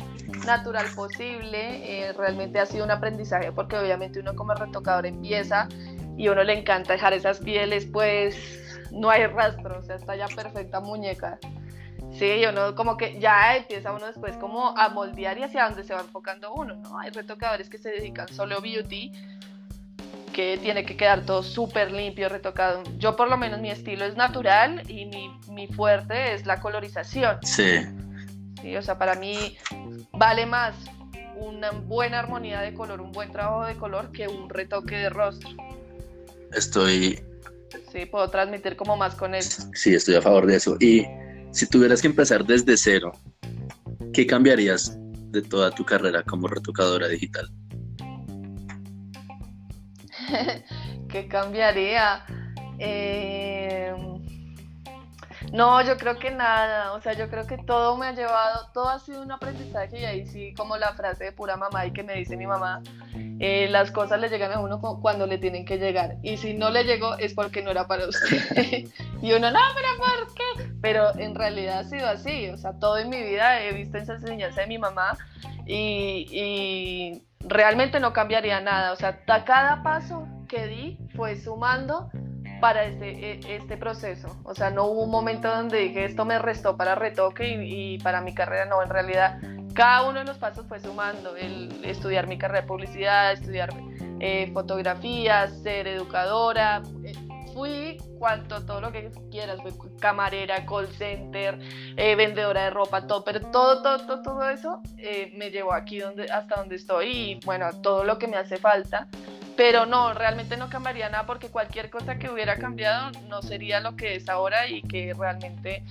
natural posible. Eh, realmente ha sido un aprendizaje porque obviamente uno como retocador empieza y uno le encanta dejar esas pieles, pues no hay rastro, o sea, está ya perfecta muñeca. Sí, uno como que ya empieza uno después como a moldear y hacia dónde se va enfocando uno, ¿no? Hay retocadores que se dedican solo a beauty, que tiene que quedar todo súper limpio, retocado. Yo por lo menos mi estilo es natural y mi, mi fuerte es la colorización. Sí. Sí, o sea, para mí vale más una buena armonía de color, un buen trabajo de color que un retoque de rostro. Estoy... Sí, puedo transmitir como más con eso. Sí, estoy a favor de eso. Y si tuvieras que empezar desde cero, ¿qué cambiarías de toda tu carrera como retocadora digital? (laughs) ¿Qué cambiaría? Eh, no, yo creo que nada, o sea, yo creo que todo me ha llevado, todo ha sido un aprendizaje y ahí sí, como la frase de pura mamá y que me dice mi mamá, eh, las cosas le llegan a uno cuando le tienen que llegar y si no le llegó es porque no era para usted. (laughs) y uno, no, pero ¿por qué? Pero en realidad ha sido así, o sea, todo en mi vida he visto esa enseñanza de mi mamá y, y realmente no cambiaría nada, o sea, cada paso que di fue sumando para este, e, este proceso. O sea, no hubo un momento donde dije esto me restó para retoque y, para mi carrera, no, en realidad cada uno de los pasos fue sumando, el estudiar mi carrera de publicidad, estudiar eh, fotografía, ser educadora, eh, fui cuanto, todo lo que quieras, fui camarera, call center, eh, vendedora de ropa, todo, pero todo, todo, todo, todo eso me llevó aquí donde, hasta donde estoy. Y bueno, todo lo que me hace falta pero no, realmente no cambiaría nada porque cualquier cosa que hubiera cambiado no sería lo que es ahora y que realmente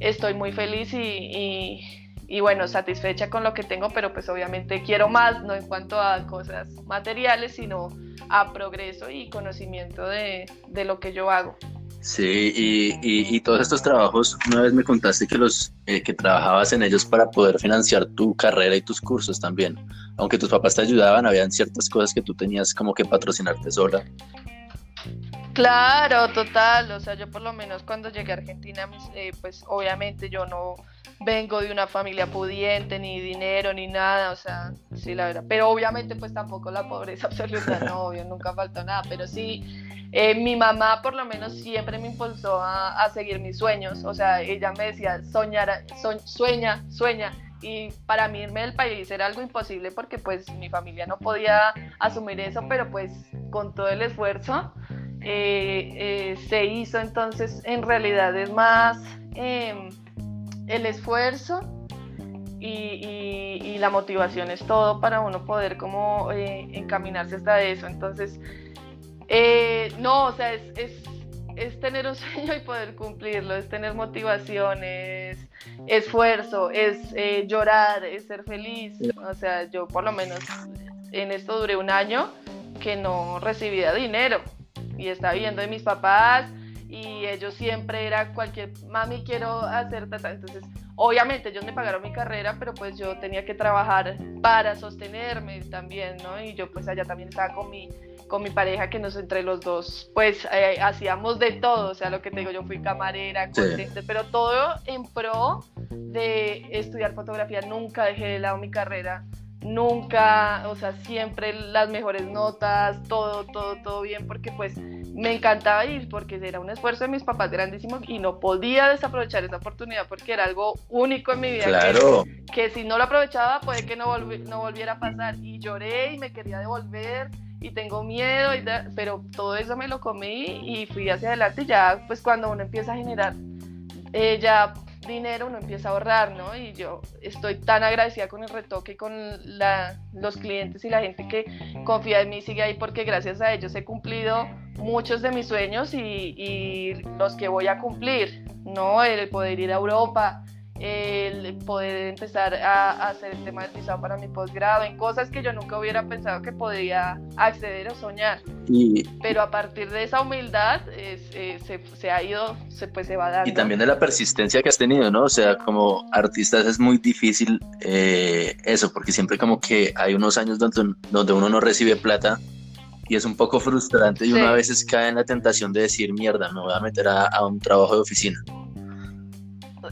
estoy muy feliz y, y, bueno, satisfecha con lo que tengo, pero pues obviamente quiero más, no en cuanto a cosas materiales, sino a progreso y conocimiento de, de lo que yo hago. Sí, y, y, todos estos trabajos, una vez me contaste que los eh, que trabajabas en ellos para poder financiar tu carrera y tus cursos también. Aunque tus papás te ayudaban, habían ciertas cosas que tú tenías como que patrocinarte sola. Claro, total. O sea, yo por lo menos cuando llegué a Argentina, eh, pues obviamente yo no vengo de una familia pudiente, ni dinero, ni nada. O sea, sí, la verdad. Pero obviamente pues tampoco la pobreza (laughs) absoluta, no, obvio, nunca faltó nada. Pero sí eh, mi mamá por lo menos siempre me impulsó a, seguir mis sueños, o sea, ella me decía, soñar, sueña, sueña, y para mí irme del país era algo imposible porque pues mi familia no podía asumir eso, pero pues con todo el esfuerzo eh, eh, se hizo, entonces en realidad es más em, el esfuerzo y, la motivación es todo para uno poder como encaminarse hasta eso, entonces eh, no, o sea, es, tener un (laughs) sueño y poder cumplirlo, es tener motivación, es esfuerzo, es eh, llorar, es ser feliz. O sea, yo por lo menos en esto duré un año que no recibía dinero y estaba viendo de mis papás y ellos siempre era cualquier, mami quiero hacer tata. Entonces, obviamente ellos me pagaron mi carrera, pero pues yo tenía que trabajar para sostenerme también, ¿no? Y yo pues allá también estaba con mi con mi pareja que nos entre los dos pues eh, hacíamos de todo, o sea, lo que te digo, yo fui camarera, pero todo en pro de estudiar fotografía, nunca dejé de lado mi carrera, nunca, o sea, siempre las mejores notas, todo, todo, todo bien, porque pues me encantaba ir, porque era un esfuerzo de mis papás grandísimo y no podía desaprovechar esa oportunidad porque era algo único en mi vida. Claro. Que, si no lo aprovechaba puede que no, no volviera a pasar y lloré y me quería devolver y tengo miedo, y pero todo eso me lo comí y fui hacia adelante. Ya, pues cuando uno empieza a generar eh, ya dinero, uno empieza a ahorrar, ¿no? Y yo estoy tan agradecida con el retoque, con la, los clientes y la gente que confía en mí, sigue ahí, porque gracias a ellos he cumplido muchos de mis sueños y, y los que voy a cumplir, ¿no? El poder ir a Europa, el poder empezar a, hacer el tema del pisado para mi posgrado, en cosas que yo nunca hubiera pensado que podía acceder o soñar. Pero a partir de esa humildad eh, se, ha ido, se, pues se va dando. Y también de la persistencia que has tenido, ¿no? O sea, como artistas es muy difícil eh, eso, porque siempre como que hay unos años donde, donde uno no recibe plata y es un poco frustrante y uno a veces cae en la tentación de decir, mierda, me voy a meter a un trabajo de oficina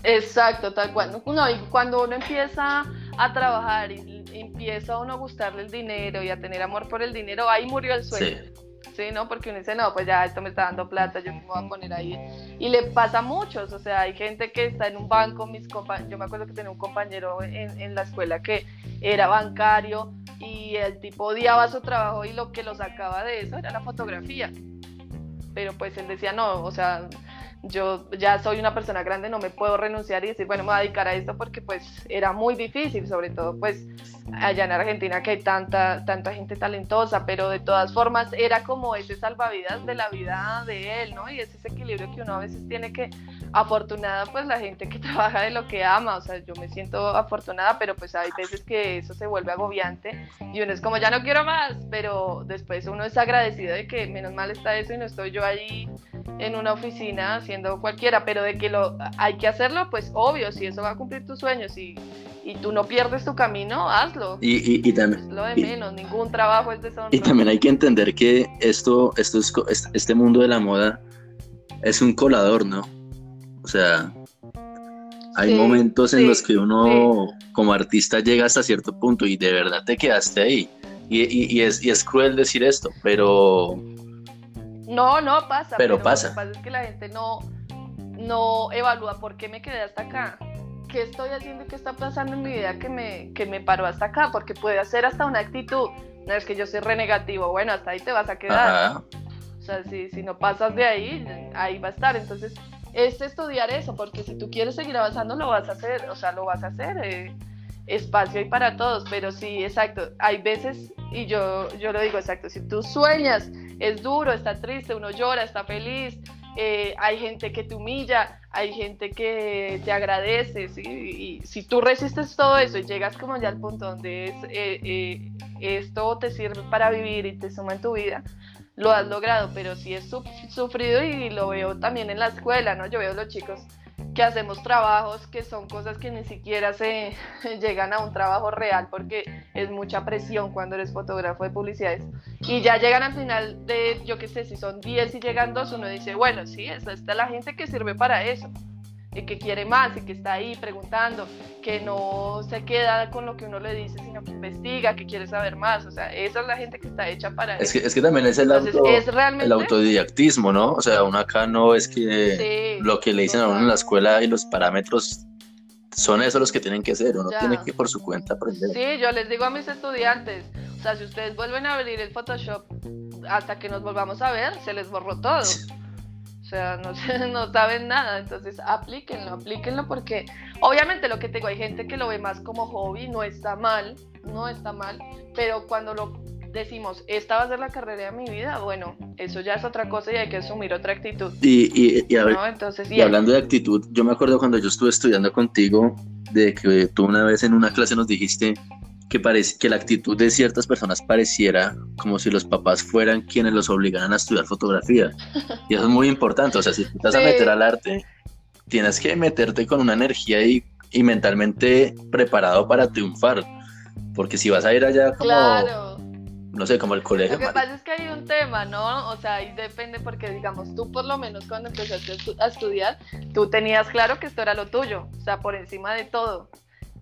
Exacto, tal cual. No, y cuando uno empieza a trabajar y empieza uno a gustarle el dinero y a tener amor por el dinero, ahí murió el sueño. Sí. ¿no? Porque uno dice, no, pues ya esto me está dando plata, yo me voy a poner ahí. Y le pasa a muchos, o sea, hay gente que está en un banco, mis yo me acuerdo que tenía un compañero en, en la escuela que era bancario y el tipo odiaba su trabajo y lo que lo sacaba de eso era la fotografía. Pero pues él decía, no, o sea, yo ya soy una persona grande, no me puedo renunciar y decir, bueno, me voy a dedicar a esto porque pues era muy difícil, sobre todo pues allá en Argentina que hay tanta, tanta gente talentosa, pero de todas formas era como ese salvavidas de la vida de él, ¿no? Y es ese equilibrio que uno a veces tiene que, afortunada pues la gente que (laughs) trabaja de lo que ama, o sea, yo me siento afortunada, pero pues hay veces que eso se vuelve agobiante y uno es como, ya no quiero más, pero después uno es agradecido de que menos mal está eso y no estoy yo ahí en una oficina haciendo cualquiera, pero de que lo hay que hacerlo, pues obvio, si eso va a cumplir tus sueños y, y tú no pierdes tu camino, hazlo. Y, y, también... Lo de menos, ningún trabajo es deshonroso. Y también hay que entender que esto, esto es, este mundo de la moda es un colador, ¿no? O sea, hay momentos en los que uno como artista llega hasta cierto punto y de verdad te quedaste ahí. Y, y, es, y es cruel decir esto, pero no, no pasa. Pero, pasa. Lo que pasa es que la gente no, no evalúa por qué me quedé hasta acá. ¿Qué estoy haciendo y qué está pasando en mi vida que me, que me paró hasta acá? Porque puede ser hasta una actitud. No es que yo soy renegativo, bueno, hasta ahí te vas a quedar. O sea, si, si no pasas de ahí, ahí va a estar. Entonces, es estudiar eso, porque si tú quieres seguir avanzando, lo vas a hacer, o sea, lo vas a hacer. Eh, espacio hay para todos, pero sí, exacto, hay veces, y yo, yo lo digo exacto, si tú sueñas, es duro, está triste, uno llora, está feliz, eh, hay gente que te humilla, hay gente que te agradece, y si tú resistes todo eso y llegas como ya al punto donde es, eh, eh, esto te sirve para vivir y te suma en tu vida, lo has logrado, pero si es sufrido y lo veo también en la escuela, ¿no? Yo veo los chicos que hacemos trabajos que son cosas que ni siquiera se (laughs) llegan a un trabajo real porque es mucha presión cuando eres fotógrafo de publicidades. Y ya llegan al final de, yo qué sé, si son 10 y llegan dos, uno dice, bueno, sí, esta es la gente que sirve para eso y que quiere más y que está ahí preguntando, que no se queda con lo que uno le dice, sino que investiga, que quiere saber más. O sea, esa es la gente que está hecha para es eso. Que, es que también es el, el autodidactismo, ¿no? O sea, uno acá no es que lo que le dicen a uno en la escuela y los parámetros son esos los que tienen que hacer, uno tiene que por su cuenta aprender. Sí, yo les digo a mis estudiantes, o sea, si ustedes vuelven a abrir el Photoshop hasta que nos volvamos a ver, se les borró todo. O sea, no, (laughs) no saben nada, entonces aplíquenlo, aplíquenlo porque obviamente lo que tengo, hay gente que lo ve más como hobby, no está mal, no está mal, pero cuando lo decimos, esta va a ser la carrera de mi vida, bueno, eso ya es otra cosa y hay que asumir otra actitud. Y, y, entonces, y hablando de actitud, yo me acuerdo cuando yo estuve estudiando contigo, de que tú una vez en una clase nos dijiste que, parece, que la actitud de ciertas personas pareciera como si los papás fueran quienes los obligaran a estudiar fotografía. Y eso es muy importante. O sea, si te vas a meter al arte, tienes que meterte con una energía y, y, mentalmente preparado para triunfar. Porque si vas a ir allá como... No sé, como el colegio. Lo que pasa es que hay un tema, ¿no? O sea, ahí depende porque, digamos, tú por lo menos cuando empezaste a estudiar, tú tenías claro que esto era lo tuyo, o sea, por encima de todo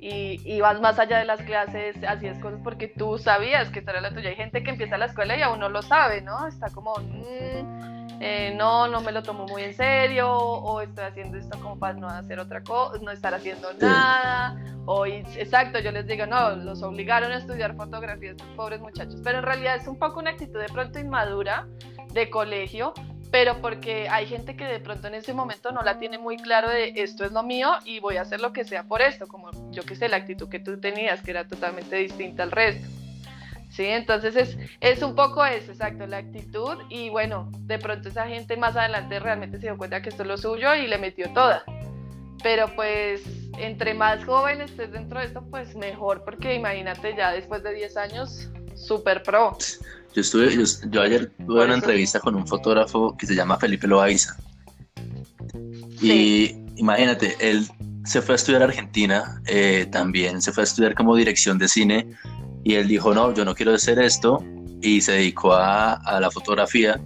y, vas más allá de las clases, hacías cosas porque tú sabías que esta era la tuya. Hay gente que empieza la escuela y aún no lo sabe, ¿no? Está como, mm, eh, no, no me lo tomo muy en serio, o estoy haciendo esto como para no hacer otra cosa, no estar haciendo nada, o exacto, yo les digo, no, los obligaron a estudiar fotografía estos pobres muchachos, pero en realidad es un poco una actitud de pronto inmadura de colegio, pero porque hay gente que de pronto en ese momento no la tiene muy claro de esto es lo mío y voy a hacer lo que sea por esto, como yo que sé, la actitud que tú tenías, que era totalmente distinta al resto. Sí, entonces es, es un poco eso, exacto, la actitud y bueno, de pronto esa gente más adelante realmente se dio cuenta que esto es lo suyo y le metió toda. Pero pues entre más joven estés dentro de esto, pues mejor, porque imagínate ya después de 10 años, súper pro. Yo, estuve, yo, ayer tuve una entrevista con un fotógrafo que se llama Felipe Loaiza. Y imagínate, él se fue a estudiar a Argentina, eh, también se fue a estudiar como dirección de cine y él dijo, no, yo no quiero hacer esto y se dedicó a, a la fotografía.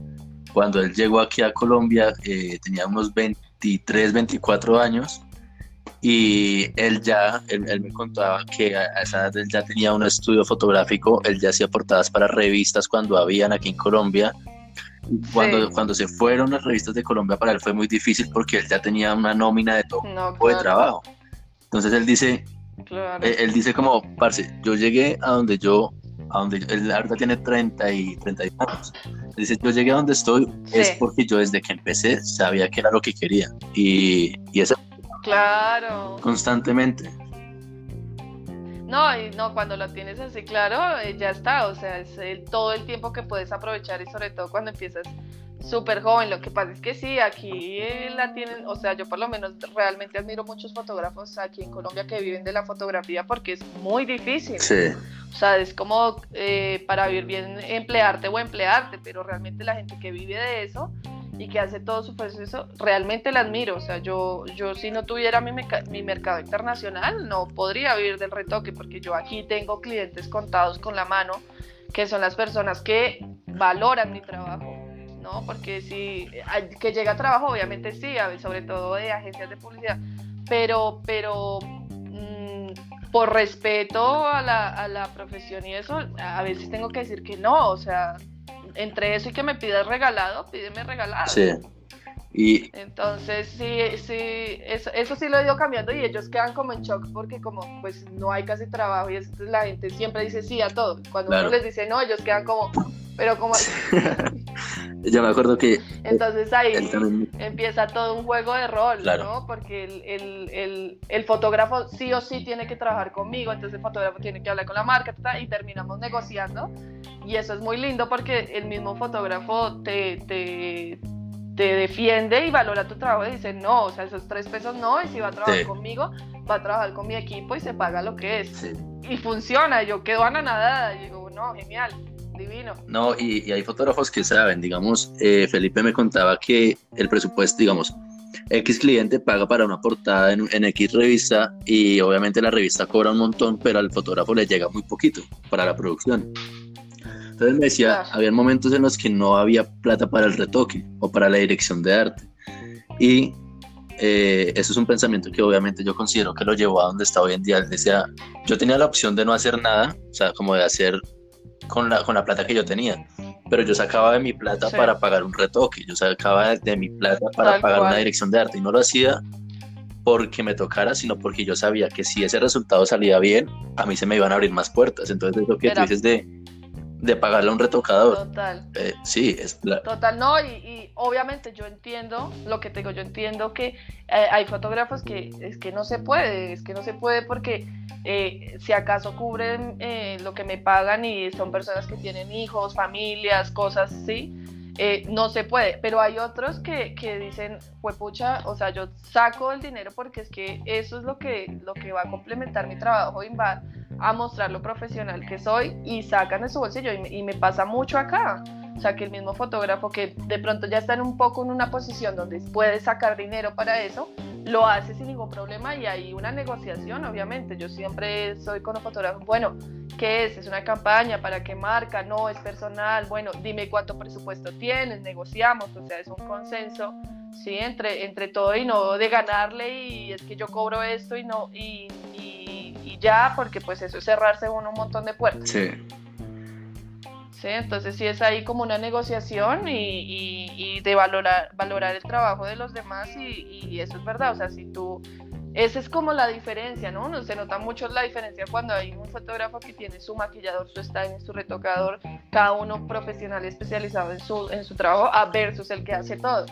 Cuando él llegó aquí a Colombia eh, tenía unos 23, 24 años y él ya, él, me contaba que a esa edad él ya tenía un estudio fotográfico, él ya hacía portadas para revistas cuando habían aquí en Colombia. Cuando, cuando se fueron las revistas de Colombia para él fue muy difícil porque él ya tenía una nómina de todo tipo de trabajo. Entonces él dice, él, dice como, parce, yo llegué a donde yo, a donde él ahorita tiene 30 y 30 años. Dice, yo llegué a donde estoy es porque yo desde que empecé sabía que era lo que quería. Y, y eso Claro. Constantemente. No, y no, cuando lo tienes así claro, eh, ya está, o sea, es todo el tiempo que puedes aprovechar y sobre todo cuando empiezas súper joven. Lo que pasa es que sí, aquí la tienen, o sea, yo por lo menos realmente admiro muchos fotógrafos aquí en Colombia que viven de la fotografía porque es muy difícil. Sí. O sea, es como eh, para vivir bien emplearte o emplearte, pero realmente la gente que vive de eso y que hace todo su proceso, realmente la admiro. O sea, yo, yo si no tuviera mi, mi mercado internacional, no podría vivir del retoque, porque yo aquí tengo clientes contados con la mano, que son las personas que valoran mi trabajo. ¿no? Porque si que llega a trabajo, obviamente sí, sobre todo de agencias de publicidad, pero, pero mm, por respeto a la, a la profesión y eso, a veces tengo que decir que no, o sea, entre eso y que me pidas regalado, pídeme regalado. Sí. Y... Entonces, sí, sí, eso, eso, sí lo he ido cambiando y ellos quedan como en shock porque como pues no hay casi trabajo y entonces la gente siempre dice sí a todo. Cuando uno les dice no, ellos quedan como, pero como... (laughs) Yo me acuerdo que... Entonces ahí empieza todo un juego de rol, ¿no? Porque el, el, el, el, fotógrafo sí o sí tiene que trabajar conmigo, entonces el fotógrafo tiene que hablar con la marca y terminamos negociando. Y eso es muy lindo porque el mismo fotógrafo te, te, te defiende y valora tu trabajo y dice, no, o sea, esos tres pesos no, y si va a trabajar conmigo, va a trabajar con mi equipo y se paga lo que es. Y funciona, yo quedo anonadada, y digo, no, genial. Divino. No, y, hay fotógrafos que saben, digamos, eh, Felipe me contaba que el presupuesto, digamos, X cliente paga para una portada en, en, X revista y obviamente la revista cobra un montón, pero al fotógrafo le llega muy poquito para la producción. Entonces me decía, había momentos en los que no había plata para el retoque o para la dirección de arte. Y eh, eso es un pensamiento que obviamente yo considero que lo llevó a donde está hoy en día. Él decía, yo tenía la opción de no hacer nada, o sea, como de hacer con la, con la plata que yo tenía, pero yo sacaba de mi plata para pagar un retoque, yo sacaba de, mi plata para pagar una dirección de arte. Y no lo hacía porque me tocara, sino porque yo sabía que si ese resultado salía bien, a mí se me iban a abrir más puertas. Entonces, lo que tú dices de de pagarle a un retocador. Total. Eh, sí, es Total, no, y, obviamente yo entiendo lo que te digo, yo entiendo que eh, hay fotógrafos que es que no se puede, es que no se puede porque eh, si acaso cubren lo que me pagan y son personas que tienen hijos, familias, cosas así, no se puede. Pero hay otros que, que dicen, pucha, o sea, yo saco el dinero porque es que eso es lo que, lo que va a complementar mi trabajo y va a mostrar lo profesional que soy y sacan de su bolsillo y me, pasa mucho acá. O sea, que el mismo fotógrafo que de pronto ya está en un poco en una posición donde puede sacar dinero para eso, lo hace sin ningún problema y hay una negociación, obviamente. Yo siempre soy con los fotógrafos, bueno, ¿qué es? ¿Es una campaña? ¿Para qué marca? No, es personal. Bueno, dime cuánto presupuesto tienes, negociamos, o sea, es un consenso, ¿sí? Entre, entre todo y no de ganarle y es que yo cobro esto y no, y ya, porque pues eso es cerrarse uno un montón de puertas. Sí. Sí, entonces sí es ahí como una negociación y, de valorar, valorar el trabajo de los demás y, eso es verdad, o sea, si tú, esa es como la diferencia, ¿no? Se nota mucho la diferencia cuando hay un fotógrafo que tiene su maquillador, su styling, su retocador, cada uno profesional especializado en su, en su trabajo, a versus el que hace todo.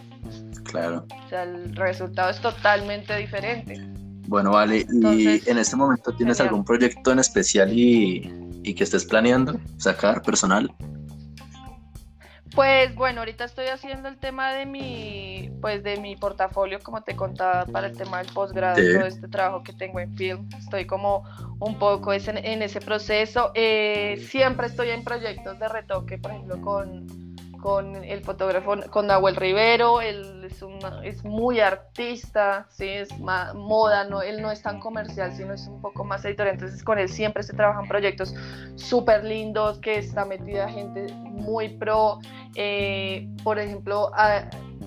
Claro. O sea, el resultado es totalmente diferente. Bueno, vale. ¿Y en este momento tienes algún proyecto en especial y, y que estés planeando sacar personal? Pues bueno, ahorita estoy haciendo el tema de mi, pues de mi portafolio, como te contaba, para el tema del posgrado, todo este trabajo que tengo en film. Estoy como un poco en, en ese proceso. Eh, siempre estoy en proyectos de retoque, por ejemplo, con con el fotógrafo, con Nahuel Rivero, él es, es muy artista, ¿sí? es moda, no, él no es tan comercial, sino es un poco más editorial, entonces con él siempre se trabajan proyectos súper lindos, que está metida gente muy pro, eh, por ejemplo,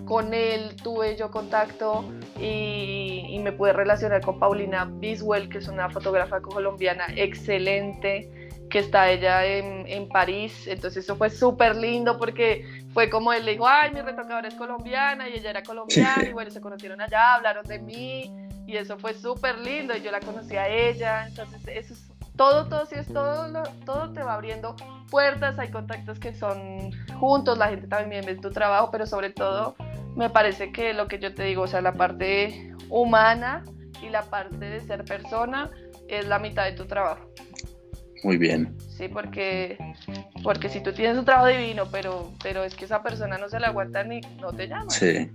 con él tuve yo contacto y, y, me pude relacionar con Paulina Biswell, que es una fotógrafa colombiana excelente, que está ella en, en París. Entonces eso fue súper lindo porque fue como él le dijo, ay, mi retocadora es colombiana y ella era colombiana y bueno, se conocieron allá, hablaron de mí y eso fue súper lindo y yo la conocí a ella. Entonces eso es todo, todo, sí es todo, todo te va abriendo puertas, hay contactos que son juntos, la gente también ve tu trabajo, pero sobre todo me parece que lo que yo te digo, o sea, la parte humana y la parte de ser persona es la mitad de tu trabajo. Muy bien. Sí, porque, porque si tú tienes un trabajo divino, pero, pero es que esa persona no se la aguanta ni no te llama. Sí.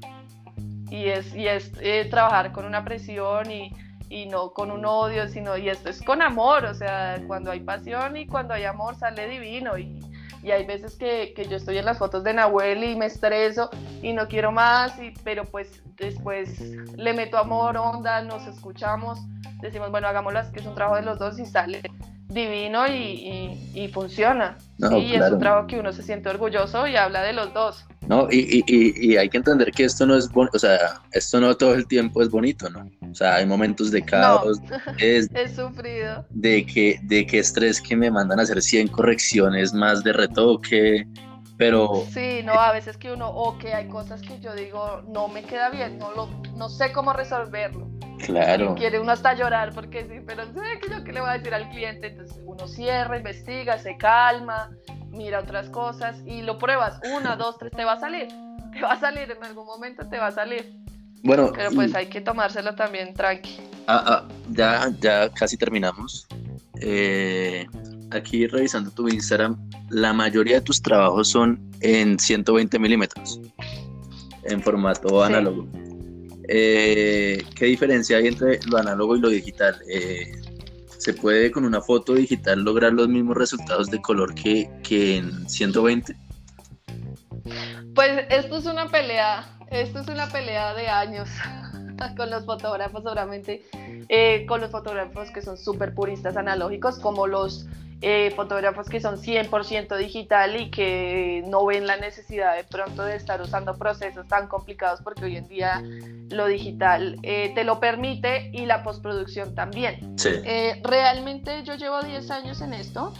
Y es, y es eh, trabajar con una presión y, y no con un odio, sino, y esto es con amor, o sea, cuando hay pasión y cuando hay amor sale divino y, y hay veces que, que, yo estoy en las fotos de Nahuel y me estreso y no quiero más, y, pero pues después le meto amor, onda, nos escuchamos, decimos, bueno, hagámoslo, que es un trabajo de los dos y sale divino y, y, funciona. y es un trabajo que uno se siente orgulloso y habla de los dos. No, y, y, hay que entender que esto no es, o sea, esto no todo el tiempo es bonito, ¿no? O sea, hay momentos de caos. (laughs) Es, sufrido. De que, de que estrés que me mandan a hacer 100 correcciones más de retoque, pero... Sí, no, a veces que uno, o que hay cosas que yo digo, no me queda bien, no, lo, no sé cómo resolverlo. Claro. quiere uno hasta llorar porque sí, pero sé que yo qué le voy a decir al cliente. Entonces uno cierra, investiga, se calma, mira otras cosas y lo pruebas. Una, dos, tres, te va a salir. Te va a salir, en algún momento te va a salir. Bueno. Pero pues hay que tomárselo también tranqui. Ah, ah, ya, ya casi terminamos. Eh, aquí revisando tu Instagram, la mayoría de tus trabajos son en 120 milímetros, en formato análogo. Eh, ¿Qué diferencia hay entre lo análogo y lo digital? Eh, ¿Se puede con una foto digital lograr los mismos resultados de color que, en 120? Pues esto es una pelea, esto es una pelea de años (laughs) con los fotógrafos, seguramente, eh, con los fotógrafos que son súper puristas analógicos, como los eh, fotógrafos que son 100% digital y que no ven la necesidad de pronto de estar usando procesos tan complicados porque hoy en día lo digital eh, te lo permite y la postproducción también. Eh, realmente yo llevo 10 años en esto.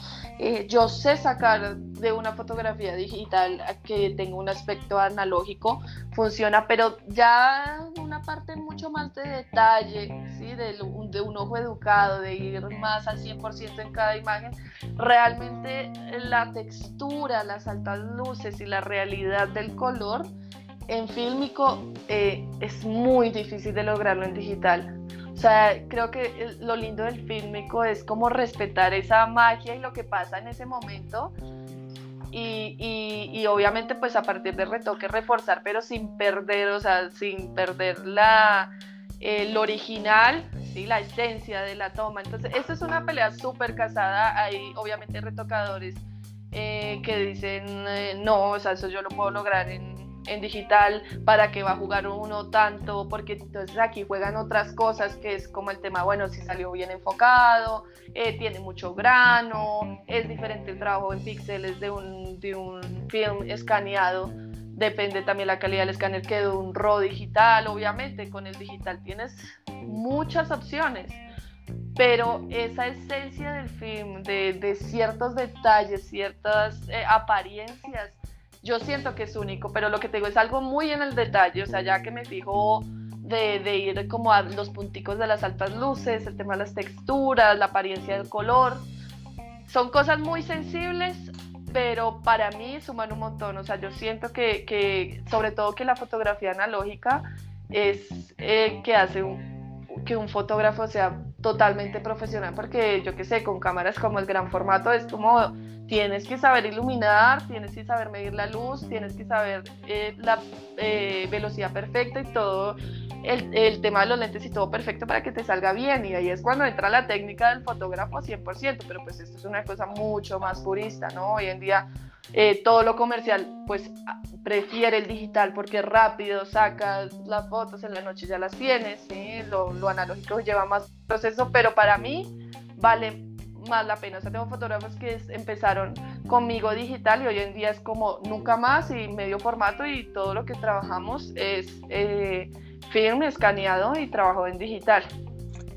Yo sé sacar de una fotografía digital que tenga un aspecto analógico, funciona, pero ya una parte mucho más de detalle, ¿sí? de, de un ojo educado, de ir más al 100% en cada imagen, realmente la textura, las altas luces y la realidad del color en fílmico eh, es muy difícil de lograrlo en digital. O sea, creo que lo lindo del fílmico es como respetar esa magia y lo que pasa en ese momento. Y, y, obviamente pues a partir del retoque reforzar, pero sin perder, o sea, sin perder la, el original la esencia de la toma. Entonces, esto es una pelea súper casada. Hay obviamente retocadores eh, que dicen, eh, no, o sea, eso yo lo puedo lograr en, en digital, para que va a jugar uno tanto, porque entonces aquí juegan otras cosas que es como el tema, bueno, si salió bien enfocado, eh, tiene mucho grano, es diferente el trabajo en píxeles de un, de un film escaneado Depende también la calidad del escáner que de un RAW digital. Obviamente, con el digital tienes muchas opciones, pero esa esencia del film, de, ciertos detalles, ciertas eh, apariencias, yo siento que es único, pero lo que te digo es algo muy en el detalle, o sea, ya que me fijo de, de, ir como a los punticos de las altas luces, el tema de las texturas, la apariencia del color, son cosas muy sensibles pero para mí suman un montón, o sea, yo siento que, que sobre todo que la fotografía analógica es eh, que hace que un fotógrafo sea totalmente profesional, porque yo qué sé, con cámaras como el gran formato es como tienes que saber iluminar, tienes que saber medir la luz, tienes que saber eh, la eh, velocidad perfecta y todo el, el, tema de los lentes y todo perfecto para que te salga bien. Y ahí es cuando entra la técnica del fotógrafo 100%, pero pues esto es una cosa mucho más purista, ¿no? Hoy en día eh, todo lo comercial pues prefiere el digital porque rápido sacas las fotos en la noche ya las tienes, ¿sí? lo, lo analógico lleva más proceso, pero para mí vale más la pena. O sea, tengo fotógrafos que empezaron conmigo digital y hoy en día es como nunca más y medio formato y todo lo que trabajamos es eh, film escaneado y trabajo en digital.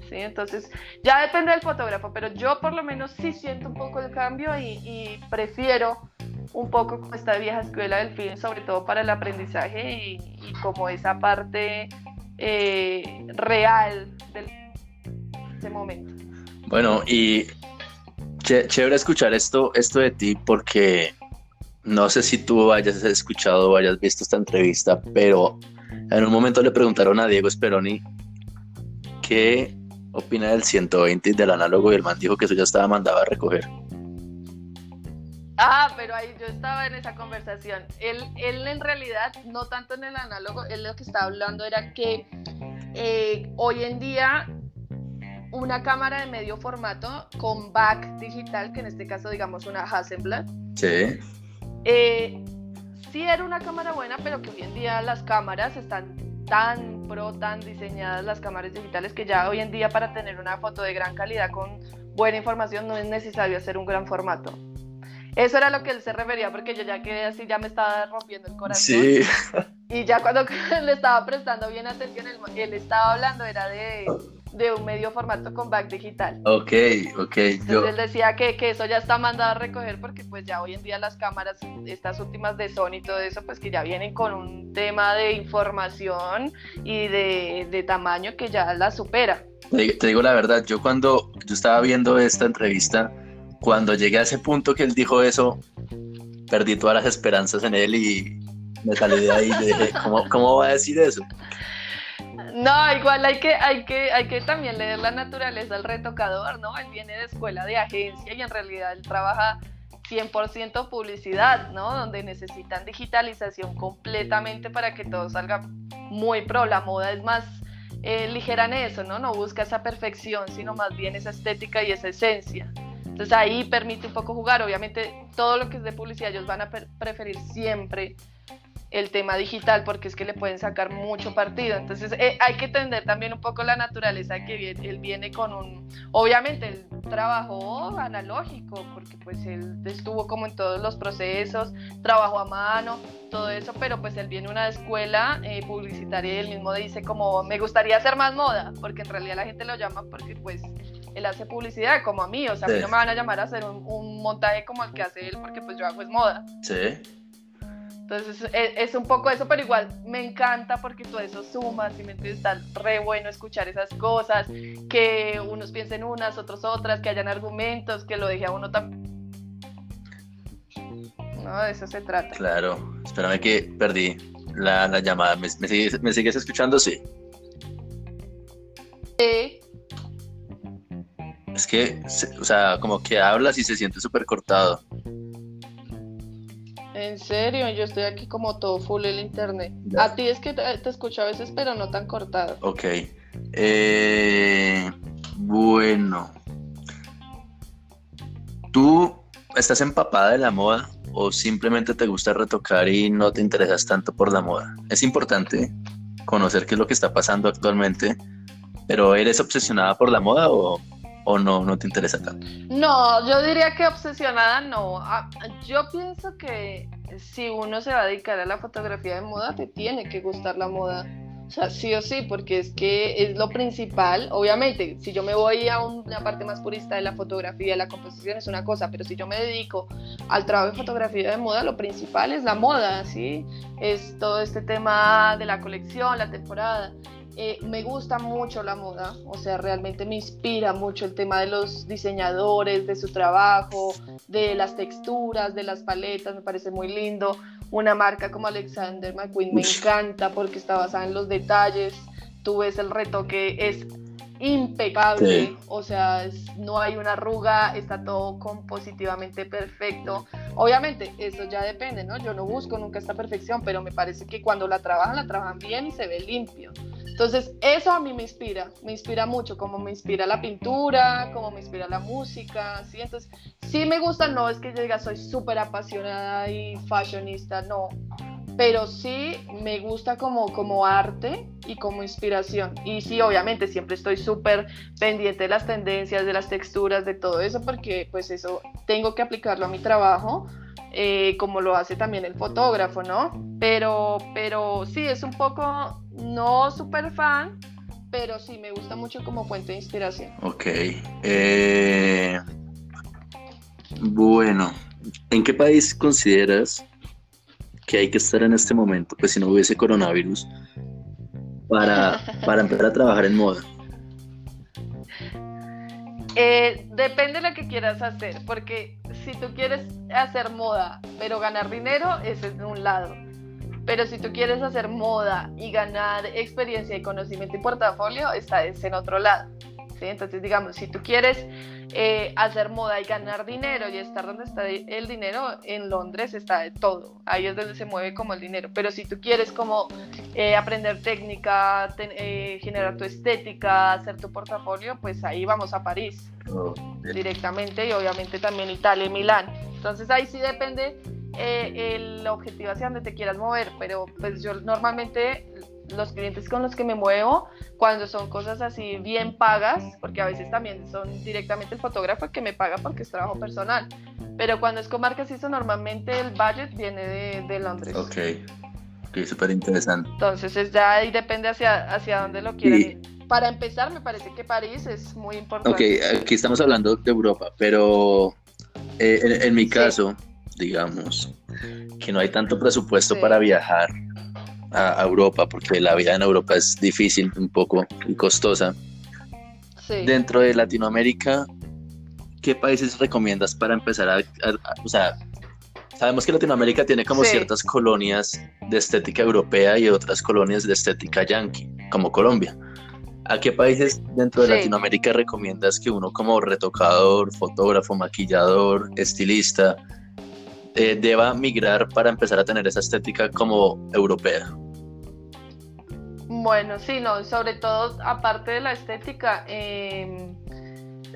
¿sí? Entonces, ya depende del fotógrafo, pero yo por lo menos sí siento un poco el cambio y, prefiero un poco esta vieja escuela del film, sobre todo para el aprendizaje y, como esa parte eh, real de ese momento. Bueno, y chévere escuchar esto, esto de ti porque no sé si tú hayas escuchado o hayas visto esta entrevista, pero en un momento le preguntaron a Diego Speroni qué opina del 120 del análogo y el man dijo que eso ya estaba mandado a recoger. Ah, pero ahí yo estaba en esa conversación. Él, él en realidad, no tanto en el análogo, él lo que estaba hablando era que eh, hoy en día una cámara de medio formato con back digital, que en este caso digamos una Hasselblad. Sí. Eh, sí era una cámara buena, pero que hoy en día las cámaras están tan pro, tan diseñadas las cámaras digitales que ya hoy en día para tener una foto de gran calidad con buena información no es necesario hacer un gran formato. Eso era lo que él se refería porque yo ya quedé así, ya me estaba rompiendo el corazón. Sí. Y ya cuando (laughs) le estaba prestando bien atención, él estaba hablando era de de un medio formato con back digital. Ok, ok. Entonces él decía que, que, eso ya está mandado a recoger porque pues ya hoy en día las cámaras, estas últimas de Sony y todo eso, pues que ya vienen con un tema de información y de, de tamaño que ya la supera. Te, digo la verdad, yo cuando yo estaba viendo esta entrevista, cuando llegué a ese punto que él dijo eso, perdí todas las esperanzas en él y me salí de ahí y dije, ¿cómo, ¿cómo va a decir eso? No, igual hay que, hay que, hay que también leer la naturaleza del retocador, ¿no? Él viene de escuela de agencia y en realidad él trabaja 100% publicidad, ¿no? Donde necesitan digitalización completamente para que todo salga muy pro. La moda es más eh, ligera en eso, ¿no? No busca esa perfección, sino más bien esa estética y esa esencia. Entonces ahí permite un poco jugar. Obviamente todo lo que es de publicidad ellos van a preferir siempre el tema digital porque es que le pueden sacar mucho partido. Entonces eh, hay que entender también un poco la naturaleza que viene, él viene con un, obviamente él trabajó analógico porque pues él estuvo como en todos los procesos, trabajó a mano, todo eso, pero pues él viene a una escuela eh, publicitaria y él mismo dice como me gustaría hacer más moda, porque en realidad la gente lo llama porque pues él hace publicidad como a mí, o sea, a mí no me van a llamar a hacer un, un montaje como el que hace él porque pues yo hago es moda. Sí. Entonces es, un poco eso, pero igual me encanta porque todo eso suma, si me entiendes, está re bueno escuchar esas cosas, que unos piensen unas, otros otras, que hayan argumentos, que lo deje a uno también. No, de eso se trata. Claro, espérame que perdí la, llamada. ¿Me, sigues, ¿Me, sigues, escuchando? Sí. Sí. Es que, o sea, como que hablas y se siente súper cortado. En serio, yo estoy aquí como todo full el internet. A ti es que te, escucho a veces, pero no tan cortado. Ok. Eh, bueno. ¿Tú estás empapada de la moda o simplemente te gusta retocar y no te interesas tanto por la moda? Es importante conocer qué es lo que está pasando actualmente, pero ¿eres obsesionada por la moda o, o no, no te interesa tanto? No, yo diría que obsesionada no. Ah, yo pienso que si uno se va a dedicar a la fotografía de moda, te tiene que gustar la moda. O sea, sí o sí, porque es que es lo principal. Obviamente, si yo me voy a una parte más purista de la fotografía, la composición es una cosa, pero si yo me dedico al trabajo de fotografía de moda, lo principal es la moda, ¿sí? Es todo este tema de la colección, la temporada. Eh, me gusta mucho la moda, o sea, realmente me inspira mucho el tema de los diseñadores, de su trabajo, de las texturas, de las paletas, me parece muy lindo. Una marca como Alexander McQueen me encanta porque está basada en los detalles. Tú ves el retoque, es impecable, o sea, no hay una arruga, está todo compositivamente perfecto. Obviamente, eso ya depende, ¿no? Yo no busco nunca esta perfección, pero me parece que cuando la trabajan, la trabajan bien y se ve limpio. Entonces, eso a mí me inspira, me inspira mucho, como me inspira la pintura, como me inspira la música, ¿sí? Entonces, sí me gusta, no es que yo diga soy súper apasionada y fashionista, no, pero sí me gusta como, como arte y como inspiración. Y sí, obviamente, siempre estoy súper pendiente de las tendencias, de las texturas, de todo eso, porque pues eso tengo que aplicarlo a mi trabajo eh, como lo hace también el fotógrafo, ¿no? Pero, pero sí, es un poco, no súper fan, pero sí me gusta mucho como fuente de inspiración. Ok. Eh, bueno, ¿en qué país consideras que hay que estar en este momento, pues si no hubiese coronavirus, para, para empezar a trabajar en moda? Eh, depende de lo que quieras hacer, porque si tú quieres hacer moda, pero ganar dinero, ese es de un lado. Pero si tú quieres hacer moda y ganar experiencia y conocimiento y portafolio, está es en otro lado. ¿Sí? Entonces, digamos, si tú quieres eh, hacer moda y ganar dinero y estar donde está el dinero, en Londres está de todo. Ahí es donde se mueve como el dinero. Pero si tú quieres como eh, aprender técnica, eh, generar tu estética, hacer tu portafolio, pues ahí vamos a París directamente y obviamente también Italia y Milán. Entonces ahí sí depende el objetivo hacia donde te quieras mover, pero pues yo normalmente los clientes con los que me muevo, cuando son cosas así bien pagas, porque a veces también son directamente el fotógrafo que me paga porque es trabajo personal, pero cuando es con marcas eso normalmente el budget viene de, de Londres. Ok, ok, súper interesante. Entonces es ya ahí depende hacia, hacia dónde lo quieran. Para empezar, me parece que París es muy importante. Ok, aquí estamos hablando de Europa, pero eh, en, mi caso, digamos, que no hay tanto presupuesto para viajar a, Europa, porque la vida en Europa es difícil, un poco y costosa. Dentro de Latinoamérica, ¿qué países recomiendas para empezar a, o sea, sabemos que Latinoamérica tiene como ciertas colonias de estética europea y otras colonias de estética yankee, como Colombia. ¿A qué países dentro de Latinoamérica recomiendas que uno como retocador, fotógrafo, maquillador, estilista, eh, deba migrar para empezar a tener esa estética como europea? Bueno, sí, no, sobre todo aparte de la estética, em,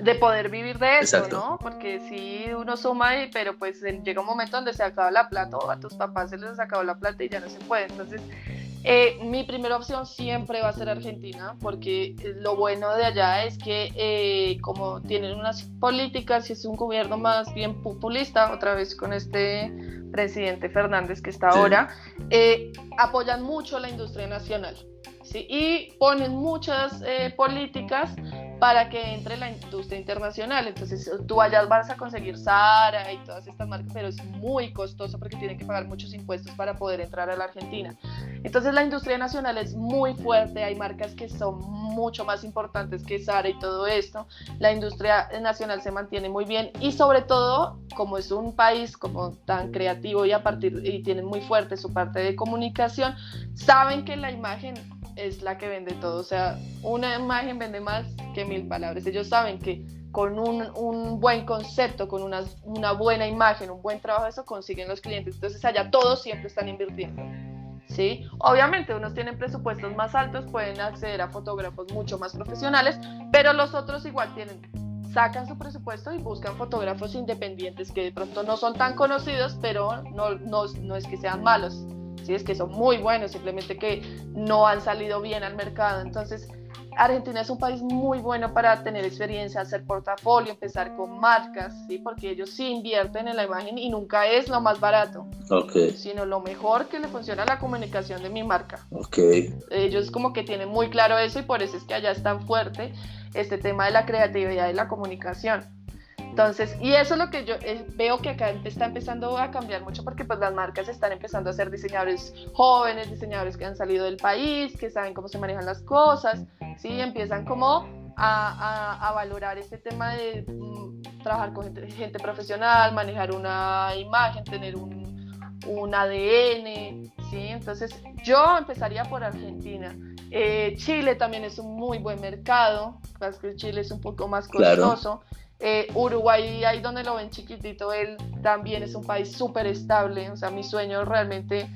de poder vivir de eso, ¿no? Porque si uno suma, y, pero pues llega un momento donde se acaba la plata o a tus papás se les acabó la plata y ya no se puede. Entonces, eh, mi primera opción siempre va a ser Argentina, porque lo bueno de allá es que eh, como tienen unas políticas y es un gobierno más bien populista, otra vez con este presidente Fernández que está ahora, eh, apoyan mucho la industria nacional. ¿sí? y ponen muchas eh, políticas para que entre la industria internacional. Entonces tú allá vas a conseguir Zara y todas estas marcas, pero es muy costoso porque tienen que pagar muchos impuestos para poder entrar a la Argentina. Entonces la industria nacional es muy fuerte, hay marcas que son mucho más importantes que Zara y todo esto. La industria nacional se mantiene muy bien y sobre todo, como es un país como tan creativo y a partir y tienen muy fuerte su parte de comunicación, saben que la imagen es la que vende todo. O sea, una imagen vende más que mil palabras. Ellos saben que con un, buen concepto, con una, una, buena imagen, un buen trabajo, eso consiguen los clientes. Entonces allá todos siempre están invirtiendo. ¿sí? Obviamente unos tienen presupuestos más altos, pueden acceder a fotógrafos mucho más profesionales, pero los otros igual tienen sacan su presupuesto y buscan fotógrafos independientes que de pronto no son tan conocidos, pero no, no, no es que sean malos, ¿sí? es que son muy buenos, simplemente que no han salido bien al mercado. Entonces, Argentina es un país muy bueno para tener experiencia, hacer portafolio, empezar con marcas, ¿sí? porque ellos sí invierten en la imagen y nunca es lo más barato, sino lo mejor que le funciona a la comunicación de mi marca. Okay. Ellos como que tienen muy claro eso y por eso es que allá es tan fuerte este tema de la creatividad y la comunicación. Entonces, y eso es lo que yo eh, veo que acá está empezando a cambiar mucho porque pues las marcas están empezando a ser diseñadores jóvenes, diseñadores que han salido del país, que saben cómo se manejan las cosas, ¿sí? Empiezan como a, valorar este tema de mm, trabajar con gente, profesional, manejar una imagen, tener un, un ADN, ¿sí? Entonces, yo empezaría por Argentina. Eh, Chile también es un muy buen mercado, que Chile es un poco más costoso. Eh, Uruguay, ahí donde lo ven chiquitito, él también es un país súper estable. O sea, mi sueño realmente,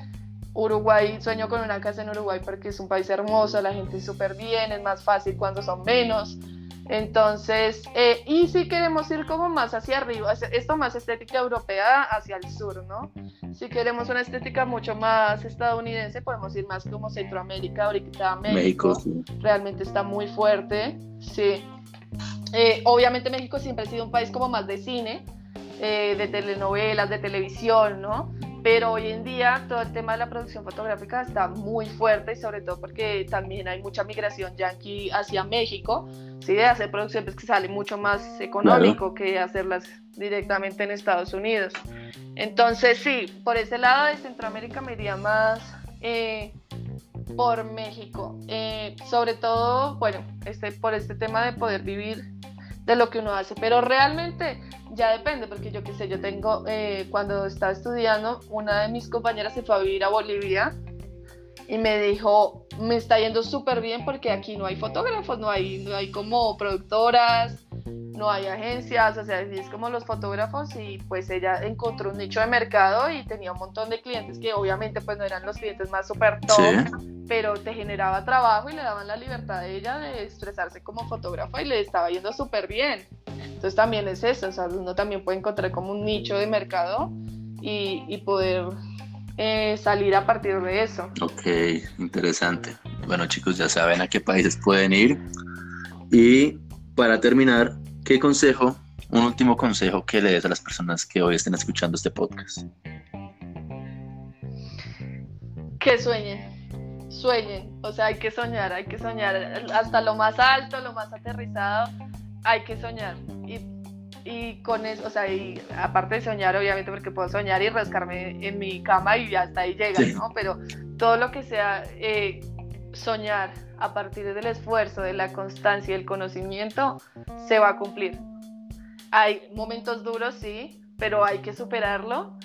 Uruguay, sueño con una casa en Uruguay porque es un país hermoso, la gente es súper bien, es más fácil cuando son menos. Entonces, eh, y si queremos ir como más hacia arriba, esto más estética europea hacia el sur, ¿no? Si queremos una estética mucho más estadounidense, podemos ir más como Centroamérica, ahorita México, México realmente está muy fuerte, sí. Eh, obviamente México siempre ha sido un país como más de cine, eh, de telenovelas, de televisión, ¿no? Pero hoy en día todo el tema de la producción fotográfica está muy fuerte y sobre todo porque también hay mucha migración yankee hacia México, ¿sí? De hacer producciones que sale mucho más económico que hacerlas directamente en Estados Unidos. Entonces sí, por ese lado de Centroamérica me iría más eh, por México. Eh, sobre todo, bueno, este, por este tema de poder vivir de lo que uno hace. Pero realmente ya depende, porque yo qué sé, yo tengo, eh, cuando estaba estudiando, una de mis compañeras se fue a vivir a Bolivia y me dijo, me está yendo súper bien porque aquí no hay fotógrafos, no hay, no hay como productoras, no hay agencias, o sea, es como los fotógrafos y pues ella encontró un nicho de mercado y tenía un montón de clientes que obviamente pues no eran los clientes más súper top, pero te generaba trabajo y le daban la libertad de ella de expresarse como fotógrafa y le estaba yendo súper bien. Entonces también es eso, o sea, uno también puede encontrar como un nicho de mercado y, y poder eh, salir a partir de eso. Ok, interesante. Bueno chicos, ya saben a qué países pueden ir. Y para terminar, ¿qué consejo, un último consejo que le des a las personas que hoy estén escuchando este podcast? Que sueñen, sueñen, o sea, hay que soñar, hay que soñar hasta lo más alto, lo más aterrizado, hay que soñar. Y, y con eso, o sea, y aparte de soñar, obviamente, porque puedo soñar y rascarme en mi cama y hasta ahí llega, ¿no? Pero todo lo que sea eh, soñar a partir del esfuerzo, de la constancia y el conocimiento, se va a cumplir. Hay momentos duros, sí, pero hay que superarlo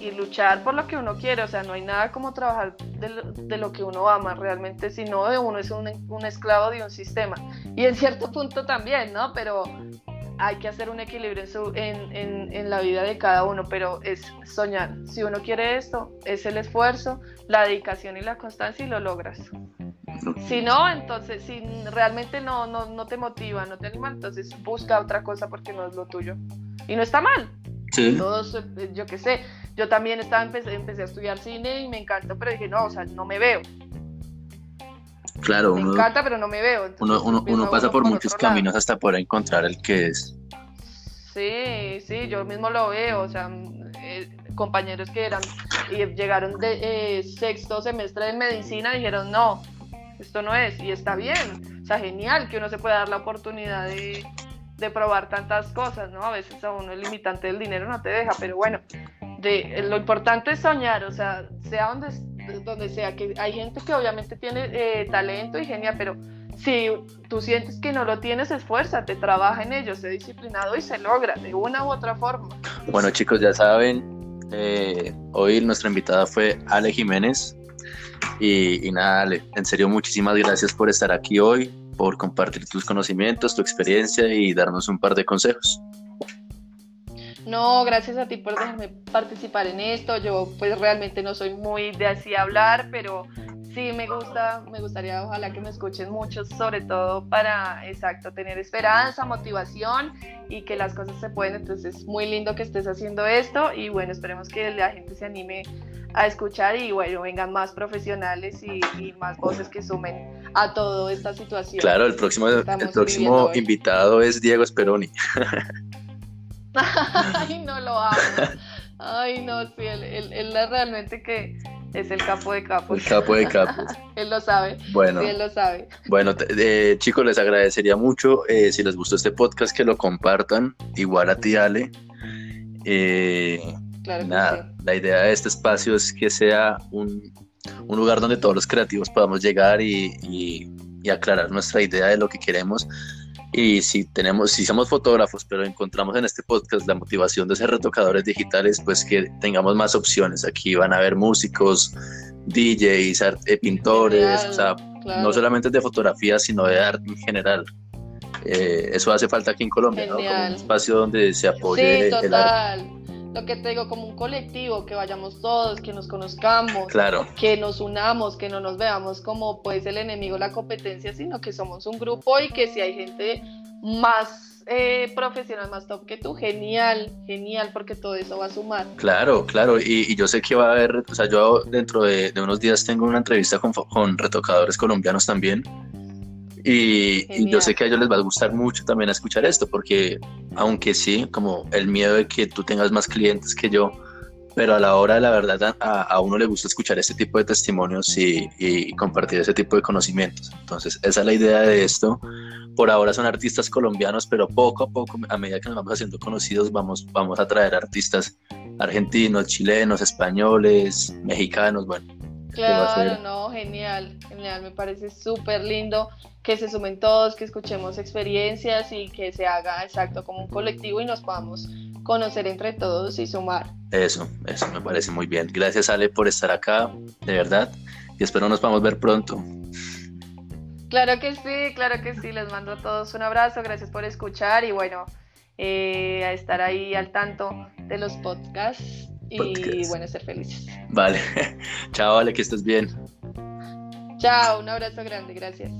y luchar por lo que uno quiere. O sea, no hay nada como trabajar de, lo que uno ama realmente, sino de uno es un, esclavo de un sistema. Y en cierto punto también, ¿no? Pero hay que hacer un equilibrio en, en, la vida de cada uno, pero es soñar. Si uno quiere esto, es el esfuerzo, la dedicación y la constancia y lo logras. Si no, entonces, si realmente no, no, no te motiva, no te anima, entonces busca otra cosa porque no es lo tuyo. Y no está mal. Sí. Todos, eh, yo qué sé, yo también estaba, empecé, empecé a estudiar cine y me encanta, pero dije, no, o sea, no me veo. Claro, me uno, encanta, pero no me veo. uno, uno, uno pasa por muchos caminos hasta poder encontrar el que es. Sí, sí, yo mismo lo veo, o sea, eh, compañeros que eran y llegaron de eh, sexto semestre de medicina dijeron, no, esto no es, y está bien, o sea, genial que uno se pueda dar la oportunidad de, de probar tantas cosas, ¿no? A veces a uno el limitante del dinero no te deja, pero bueno, de, lo importante es soñar, o sea, sea donde, donde sea, que hay gente que obviamente tiene eh, talento y genial, pero si tú sientes que no lo tienes, esfuérzate, trabaja en ello, sé disciplinado y se logra de una u otra forma. Bueno chicos, ya saben, eh, hoy nuestra invitada fue Ale Jiménez, y, nada, en serio, muchísimas gracias por estar aquí hoy, por compartir tus conocimientos, tu experiencia y darnos un par de consejos. No, gracias a ti por dejarme participar en esto. Yo pues realmente no soy muy de así hablar, pero sí me gusta, me gustaría ojalá que me escuchen mucho, sobre todo para, exacto, tener esperanza, motivación y que las cosas se pueden. Entonces es muy lindo que estés haciendo esto y bueno, esperemos que la gente se anime a escuchar y bueno, vengan más profesionales y, y más voces que sumen a toda esta situación. Claro, el próximo, el próximo invitado es Diego Speroni. (laughs) Ay, no lo hago. Ay, no, sí, él, él, él, es realmente que es el capo de capos. El capo de capos. (laughs) él lo sabe. Bueno, sí, él lo sabe. Bueno, eh, chicos, les agradecería mucho eh, si les gustó este podcast que lo compartan. Igual a ti, Ale. Eh, claro nada, sí. la idea de este espacio es que sea un, un lugar donde todos los creativos podamos llegar y, y, y aclarar nuestra idea de lo que queremos y si tenemos, si somos fotógrafos, pero encontramos en este podcast la motivación de ser retocadores digitales, pues que tengamos más opciones. Aquí van a haber músicos, DJs, art, eh, pintores, o sea, claro. no solamente de fotografía, sino de arte en general. Eh, eso hace falta aquí en Colombia, ¿no? Como un espacio donde se apoye sí, el arte lo que te digo, como un colectivo, que vayamos todos, que nos conozcamos, claro. que nos unamos, que no nos veamos como pues el enemigo, la competencia, sino que somos un grupo y que si hay gente más eh, profesional, más top que tú, genial, genial, porque todo eso va a sumar. Claro, claro, y, y yo sé que va a haber, o sea, yo dentro de, de unos días tengo una entrevista con, con retocadores colombianos también Y, yo sé que a ellos les va a gustar mucho también escuchar esto, porque aunque sí, como el miedo de que tú tengas más clientes que yo, pero a la hora de la verdad a, uno le gusta escuchar este tipo de testimonios y, y, compartir ese tipo de conocimientos. Entonces, esa es la idea de esto. Por ahora son artistas colombianos, pero poco a poco, a medida que nos vamos haciendo conocidos, vamos, vamos a traer artistas argentinos, chilenos, españoles, mexicanos, bueno. Claro, no, genial, genial, me parece súper lindo que se sumen todos, que escuchemos experiencias y que se haga exacto como un colectivo y nos podamos conocer entre todos y sumar. Eso, eso me parece muy bien. Gracias Ale por estar acá, de verdad, y espero nos podamos ver pronto. Claro que sí, claro que sí, les mando a todos un abrazo, gracias por escuchar y bueno, eh, a estar ahí al tanto de los podcasts y bueno, ser felices. Vale, (laughs) chao Ale, que estés bien. Chao, un abrazo grande, gracias.